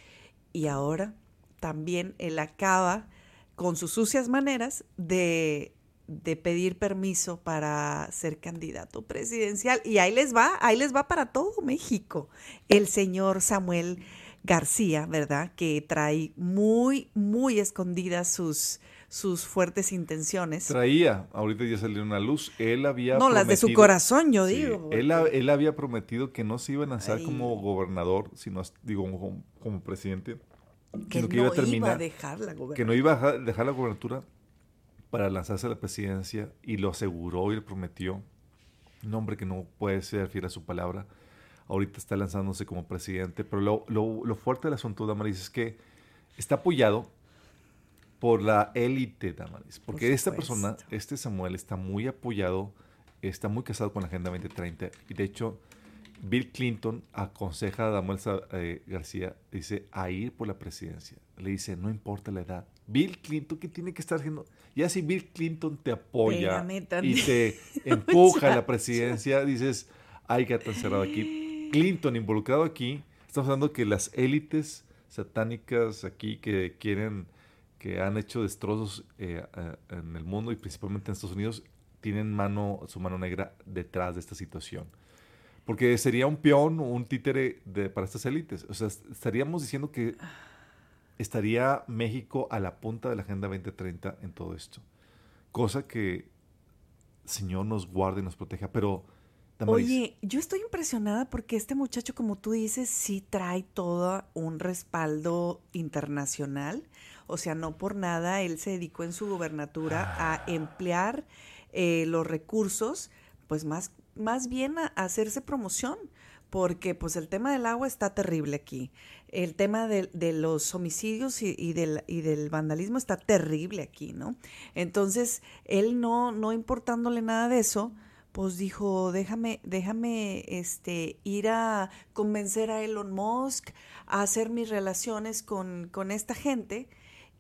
Y ahora también él acaba con sus sucias maneras de, de pedir permiso para ser candidato presidencial. Y ahí les va, ahí les va para todo México. El señor Samuel García, ¿verdad? Que trae muy, muy escondidas sus, sus fuertes intenciones. Traía, ahorita ya salió una luz. Él había No, las de su corazón, yo Sí, digo. Él, él había prometido que no se iba a lanzar Ay. como gobernador, sino digo como, como presidente, que sino no que iba a terminar, dejar la que gobernación. no iba a dejar, dejar la gobernatura para lanzarse a la presidencia y lo aseguró y le prometió. Un hombre que no puede ser fiel a su palabra. Ahorita está lanzándose como presidente, pero lo, lo- lo fuerte del asunto, Damaris, es que está apoyado por la élite, Damaris. Porque Por esta persona, este Samuel, está muy apoyado, está muy casado con la Agenda 2030. Y de hecho, Bill Clinton aconseja a Samuel Sa- eh, García, dice, a ir por la presidencia. Le dice, no importa la edad. Bill Clinton, ¿qué tiene que estar haciendo? Ya si Bill Clinton te apoya y te empuja a la presidencia, dices, ay, gato encerrado aquí. Clinton involucrado aquí, estamos hablando que las élites satánicas aquí que quieren, que han hecho destrozos eh, eh, en el mundo y principalmente en Estados Unidos, tienen mano, su mano negra detrás de esta situación. Porque sería un peón o un títere de, para estas élites. O sea, estaríamos diciendo que estaría México a la punta de la Agenda 2030 en todo esto. Cosa que Señor nos guarde y nos proteja. Pero, Oye, yo estoy impresionada porque este muchacho, como tú dices, sí trae todo un respaldo internacional. O sea, no por nada él se dedicó en su gobernatura a emplear eh, los recursos, pues más, más bien a, a hacerse promoción, porque pues el tema del agua está terrible aquí. El tema de, de los homicidios y, y del, y del vandalismo está terrible aquí, ¿no? Entonces, él no, no importándole nada de eso, pues dijo, déjame, déjame este, ir a convencer a Elon Musk, a hacer mis relaciones con, con esta gente,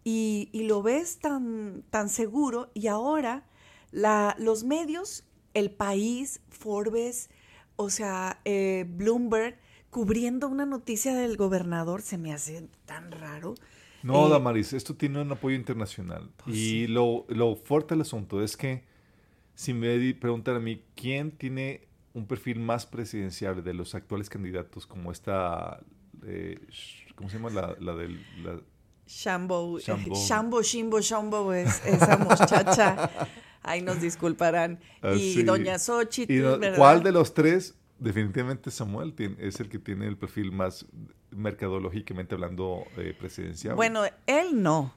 y, y lo ves tan, tan seguro, y ahora la, los medios, el país, Forbes, o sea, eh, Bloomberg, cubriendo una noticia del gobernador, se me hace tan raro. No, Eh, Damaris, esto tiene un apoyo internacional. Pues y lo, lo fuerte del asunto es que si me preguntan a mí quién tiene un perfil más presidencial de los actuales candidatos, como esta, eh, ¿cómo se llama? La, la del... la- Shambo, eh, Shambo. Shambo, Shimbo, Shambo es esa muchacha. Ahí nos disculparán. Ah, y sí. doña Xochitl, y no-. ¿Cuál de los tres? Definitivamente Samuel tiene- es el que tiene el perfil más mercadológicamente hablando eh, presidencial. Bueno, él no.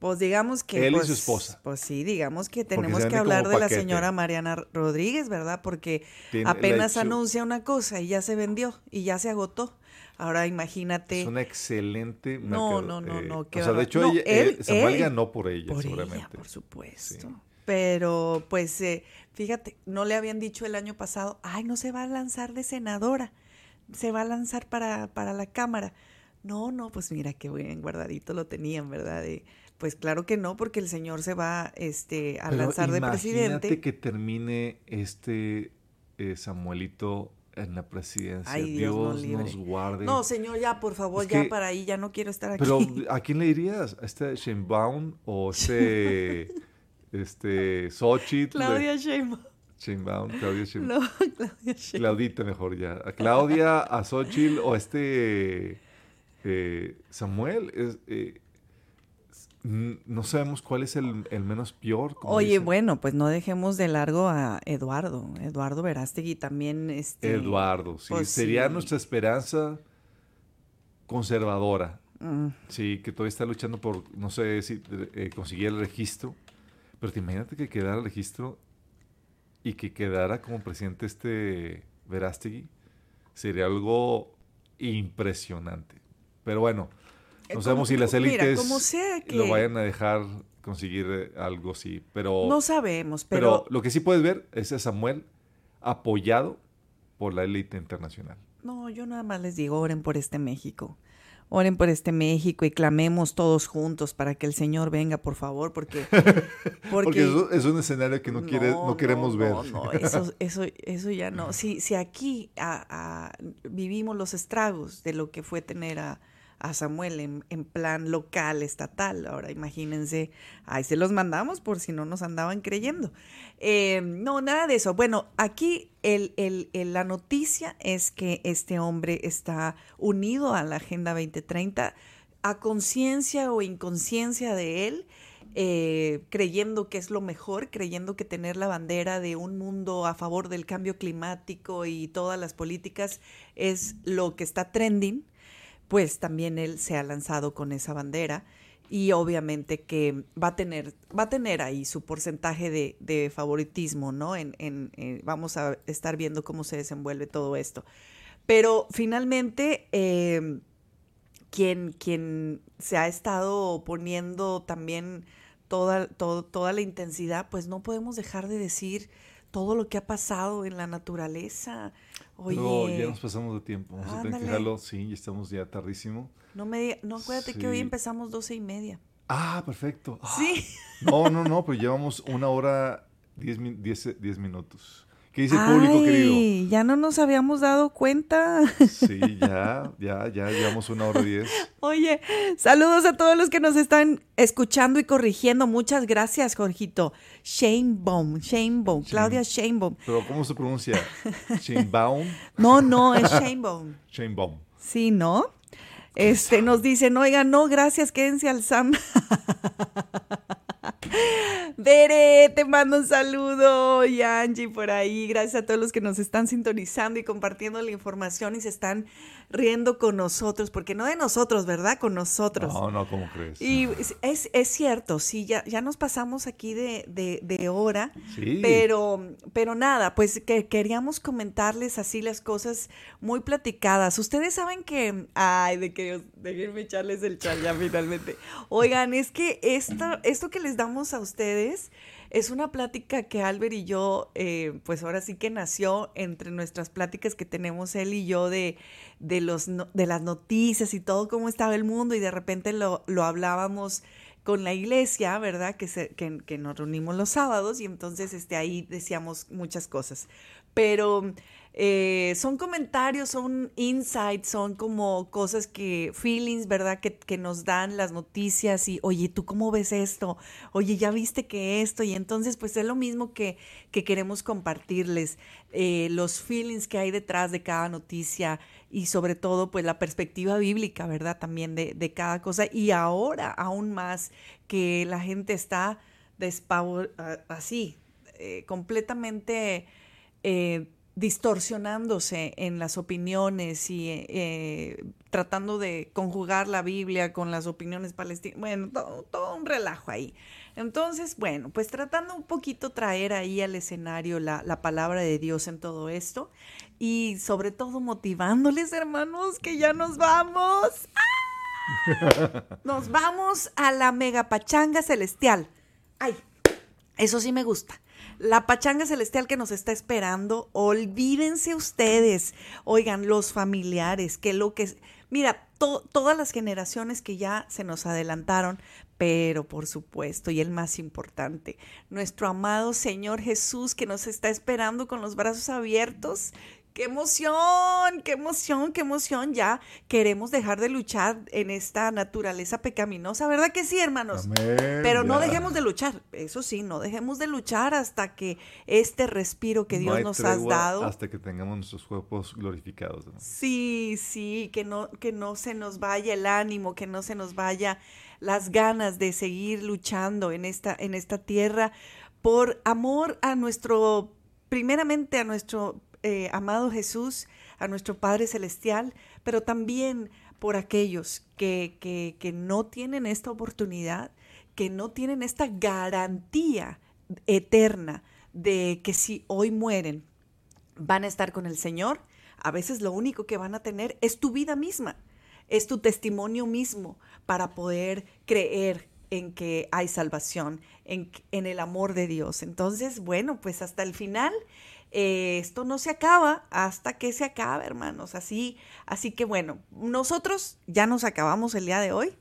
Pues digamos que... Él y pues, su esposa. Pues sí, digamos que tenemos que hablar de la señora Mariana Rodríguez, ¿verdad? Porque Tiene- apenas anuncia una cosa y ya se vendió y ya se agotó. Ahora imagínate... Es una excelente No, mercado- no, no, eh, no, O qué sea, de hecho, no, ella- él- eh, Samuel él- ganó por ella, Por seguramente. ella, por supuesto. Sí. Pero, pues, eh, fíjate, no le habían dicho el año pasado, ay, no se va a lanzar de senadora, se va a lanzar para, para la Cámara. No, no, pues mira qué bien guardadito lo tenían, ¿verdad? De- pues claro que no, porque el señor se va este, a Pero lanzar de imagínate presidente. que termine este eh, Samuelito en la presidencia. Ay, Dios nos Dios libre. nos guarde. No, señor, ya, por favor, Es ya que- para ahí, ya no quiero estar aquí. Pero, ¿a quién le dirías? ¿A este Sheinbaum o este, este Xochitl? Claudia Sheinbaum. Sheinbaum, Claudia Sheinbaum. No, Claudia Sheinbaum. Claudita mejor ya. A Claudia, a Xochitl o a este eh, Samuel. Es, eh, no sabemos cuál es el, el menos peor. Oye, dicen. bueno, pues no dejemos de largo a Eduardo, Eduardo Verástegui también, este... Eduardo, sí. pues Sería sí. nuestra esperanza conservadora. mm, Sí, que todavía está luchando por, no sé si eh, conseguir el registro. Pero te imagínate que quedara el registro y que quedara como presidente este Verástegui. Sería algo impresionante. Pero bueno, no como- sabemos si las mira, élites como sea que- lo vayan a dejar conseguir eh, algo así. Pero, No sabemos, pero pero, lo que sí puedes ver es a Samuel apoyado por la élite internacional. no, yo nada más les digo, oren por este México. Oren por este México y clamemos todos juntos para que el Señor venga, por favor, porque... Porque, eso es un escenario que no, quiere, no, queremos ver. No, no, eso, eso, eso ya no. Si, si aquí a- a- vivimos los estragos de lo que fue tener a, a Samuel en, en plan local, estatal, ahora imagínense, ahí se los mandamos por si no nos andaban creyendo. Eh, no, nada de eso. Bueno, aquí el- el- la noticia es que este hombre está unido a la Agenda 2030 a conciencia o inconsciencia de él eh, creyendo que es lo mejor, creyendo que tener la bandera de un mundo a favor del cambio climático y todas las políticas es lo que está trending, pues también él se ha lanzado con esa bandera y obviamente que va a tener, va a tener ahí su porcentaje de, favoritismo, ¿no? En, en- vamos a estar viendo cómo se desenvuelve todo esto. Pero finalmente, eh, quien, quien se ha estado poniendo también toda, toda la intensidad, pues no podemos dejar de decir todo lo que ha pasado en la naturaleza. Oye, No, ya nos pasamos de tiempo. Vamos a tener que Ándale. dejarlo. Sí, ya estamos ya tardísimo. no me diga- no acuérdate que hoy empezamos doce y media. Ah, perfecto. Ah, Sí. No, no, no, pero llevamos una hora, diez- diez minutos. ¿Qué dice el público, Ay, querido? Ya no nos habíamos dado cuenta. Sí, ya, ya, ya llevamos una hora diez. Oye, saludos a todos los que nos están escuchando y corrigiendo. Muchas gracias, Jorgito. Shanebaum, Shanebaum, Claudia Shanebaum. Pero ¿cómo se pronuncia? Shanebaum. No, no, es Shanebaum. Shanebaum. Sí, ¿no? Este, nos dicen, oiga, no, gracias, quédense al SAM. Bere, te mando un saludo y Angie por ahí. Gracias a todos los que nos están sintonizando y compartiendo la información y se están riendo con nosotros, porque no de nosotros, ¿verdad? Con nosotros. No, no, ¿cómo crees? Y es, es cierto, sí, ya, ya nos pasamos aquí de, de, de hora, Sí. pero, pero nada, pues que queríamos comentarles así las cosas muy platicadas. Ustedes saben que, ay, de que déjenme echarles el chal ya finalmente. Oigan, es que esto, esto que les damos a ustedes es una plática que Albert y yo, eh, pues ahora sí que nació entre nuestras pláticas que tenemos él y yo de, de, los, de las noticias y todo cómo estaba el mundo y de repente lo, lo hablábamos con la iglesia, ¿verdad? Que, se, que, que nos reunimos los sábados y entonces este, ahí decíamos muchas cosas. Pero eh, son comentarios, son insights, son como cosas que, feelings, ¿verdad? Que, nos dan las noticias y, oye, ¿tú cómo ves esto? Oye, ¿ya viste que esto? Y entonces, pues es lo mismo que, que queremos compartirles, eh, los feelings que hay detrás de cada noticia y sobre todo, pues la perspectiva bíblica, ¿verdad? También de, de cada cosa. Y ahora, aún más, que la gente está despavor, así, eh, completamente eh, distorsionándose en las opiniones y eh, tratando de conjugar la Biblia con las opiniones palestinas. Bueno, todo, todo un relajo ahí. Entonces, bueno, pues tratando un poquito traer ahí al escenario la, la palabra de Dios en todo esto y sobre todo motivándoles, hermanos, que ya nos vamos. ¡Ah! Nos vamos a la mega pachanga celestial. Ay, eso sí me gusta. La pachanga celestial que nos está esperando, olvídense ustedes, oigan, los familiares, que lo que mira, to- todas las generaciones que ya se nos adelantaron, pero por supuesto, y el más importante, nuestro amado Señor Jesús que nos está esperando con los brazos abiertos. ¡Qué emoción! ¡Qué emoción! ¡Qué emoción! Ya queremos dejar de luchar en esta naturaleza pecaminosa, ¿verdad que sí, hermanos? Amén, Pero no ya. dejemos de luchar, eso sí, no dejemos de luchar hasta que este respiro que Dios nos has tregua dado. Hasta que tengamos nuestros cuerpos glorificados. ¿no? Sí, sí, que no, que no se nos vaya el ánimo, que no se nos vaya las ganas de seguir luchando en esta, en esta tierra por amor a nuestro, primeramente a nuestro eh, amado Jesús, a nuestro Padre Celestial, pero también por aquellos que, que, que no tienen esta oportunidad, que no tienen esta garantía eterna de que si hoy mueren, van a estar con el Señor, a veces lo único que van a tener es tu vida misma, es tu testimonio mismo para poder creer en que hay salvación, en, en el amor de Dios. Entonces, bueno, pues hasta el final, eh, esto no se acaba hasta que se acabe, hermanos. Así, así que bueno, nosotros ya nos acabamos el día de hoy.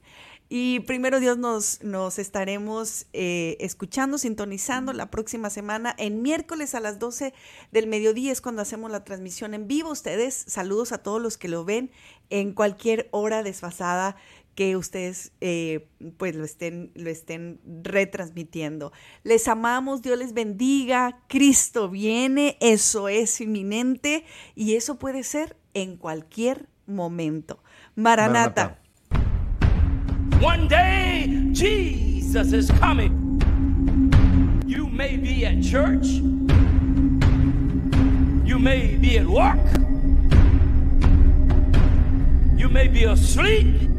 Y primero Dios nos, nos estaremos eh, escuchando, sintonizando la próxima semana. En miércoles a las 12 del mediodía es cuando hacemos la transmisión en vivo. Ustedes, saludos a todos los que lo ven en cualquier hora desfasada que ustedes eh, pues lo estén, lo estén retransmitiendo. Les amamos, Dios les bendiga, Cristo viene, eso es inminente y eso puede ser en cualquier momento. Maranata. One day, Jesus is coming. You may be at church. You may be at work. You may be asleep.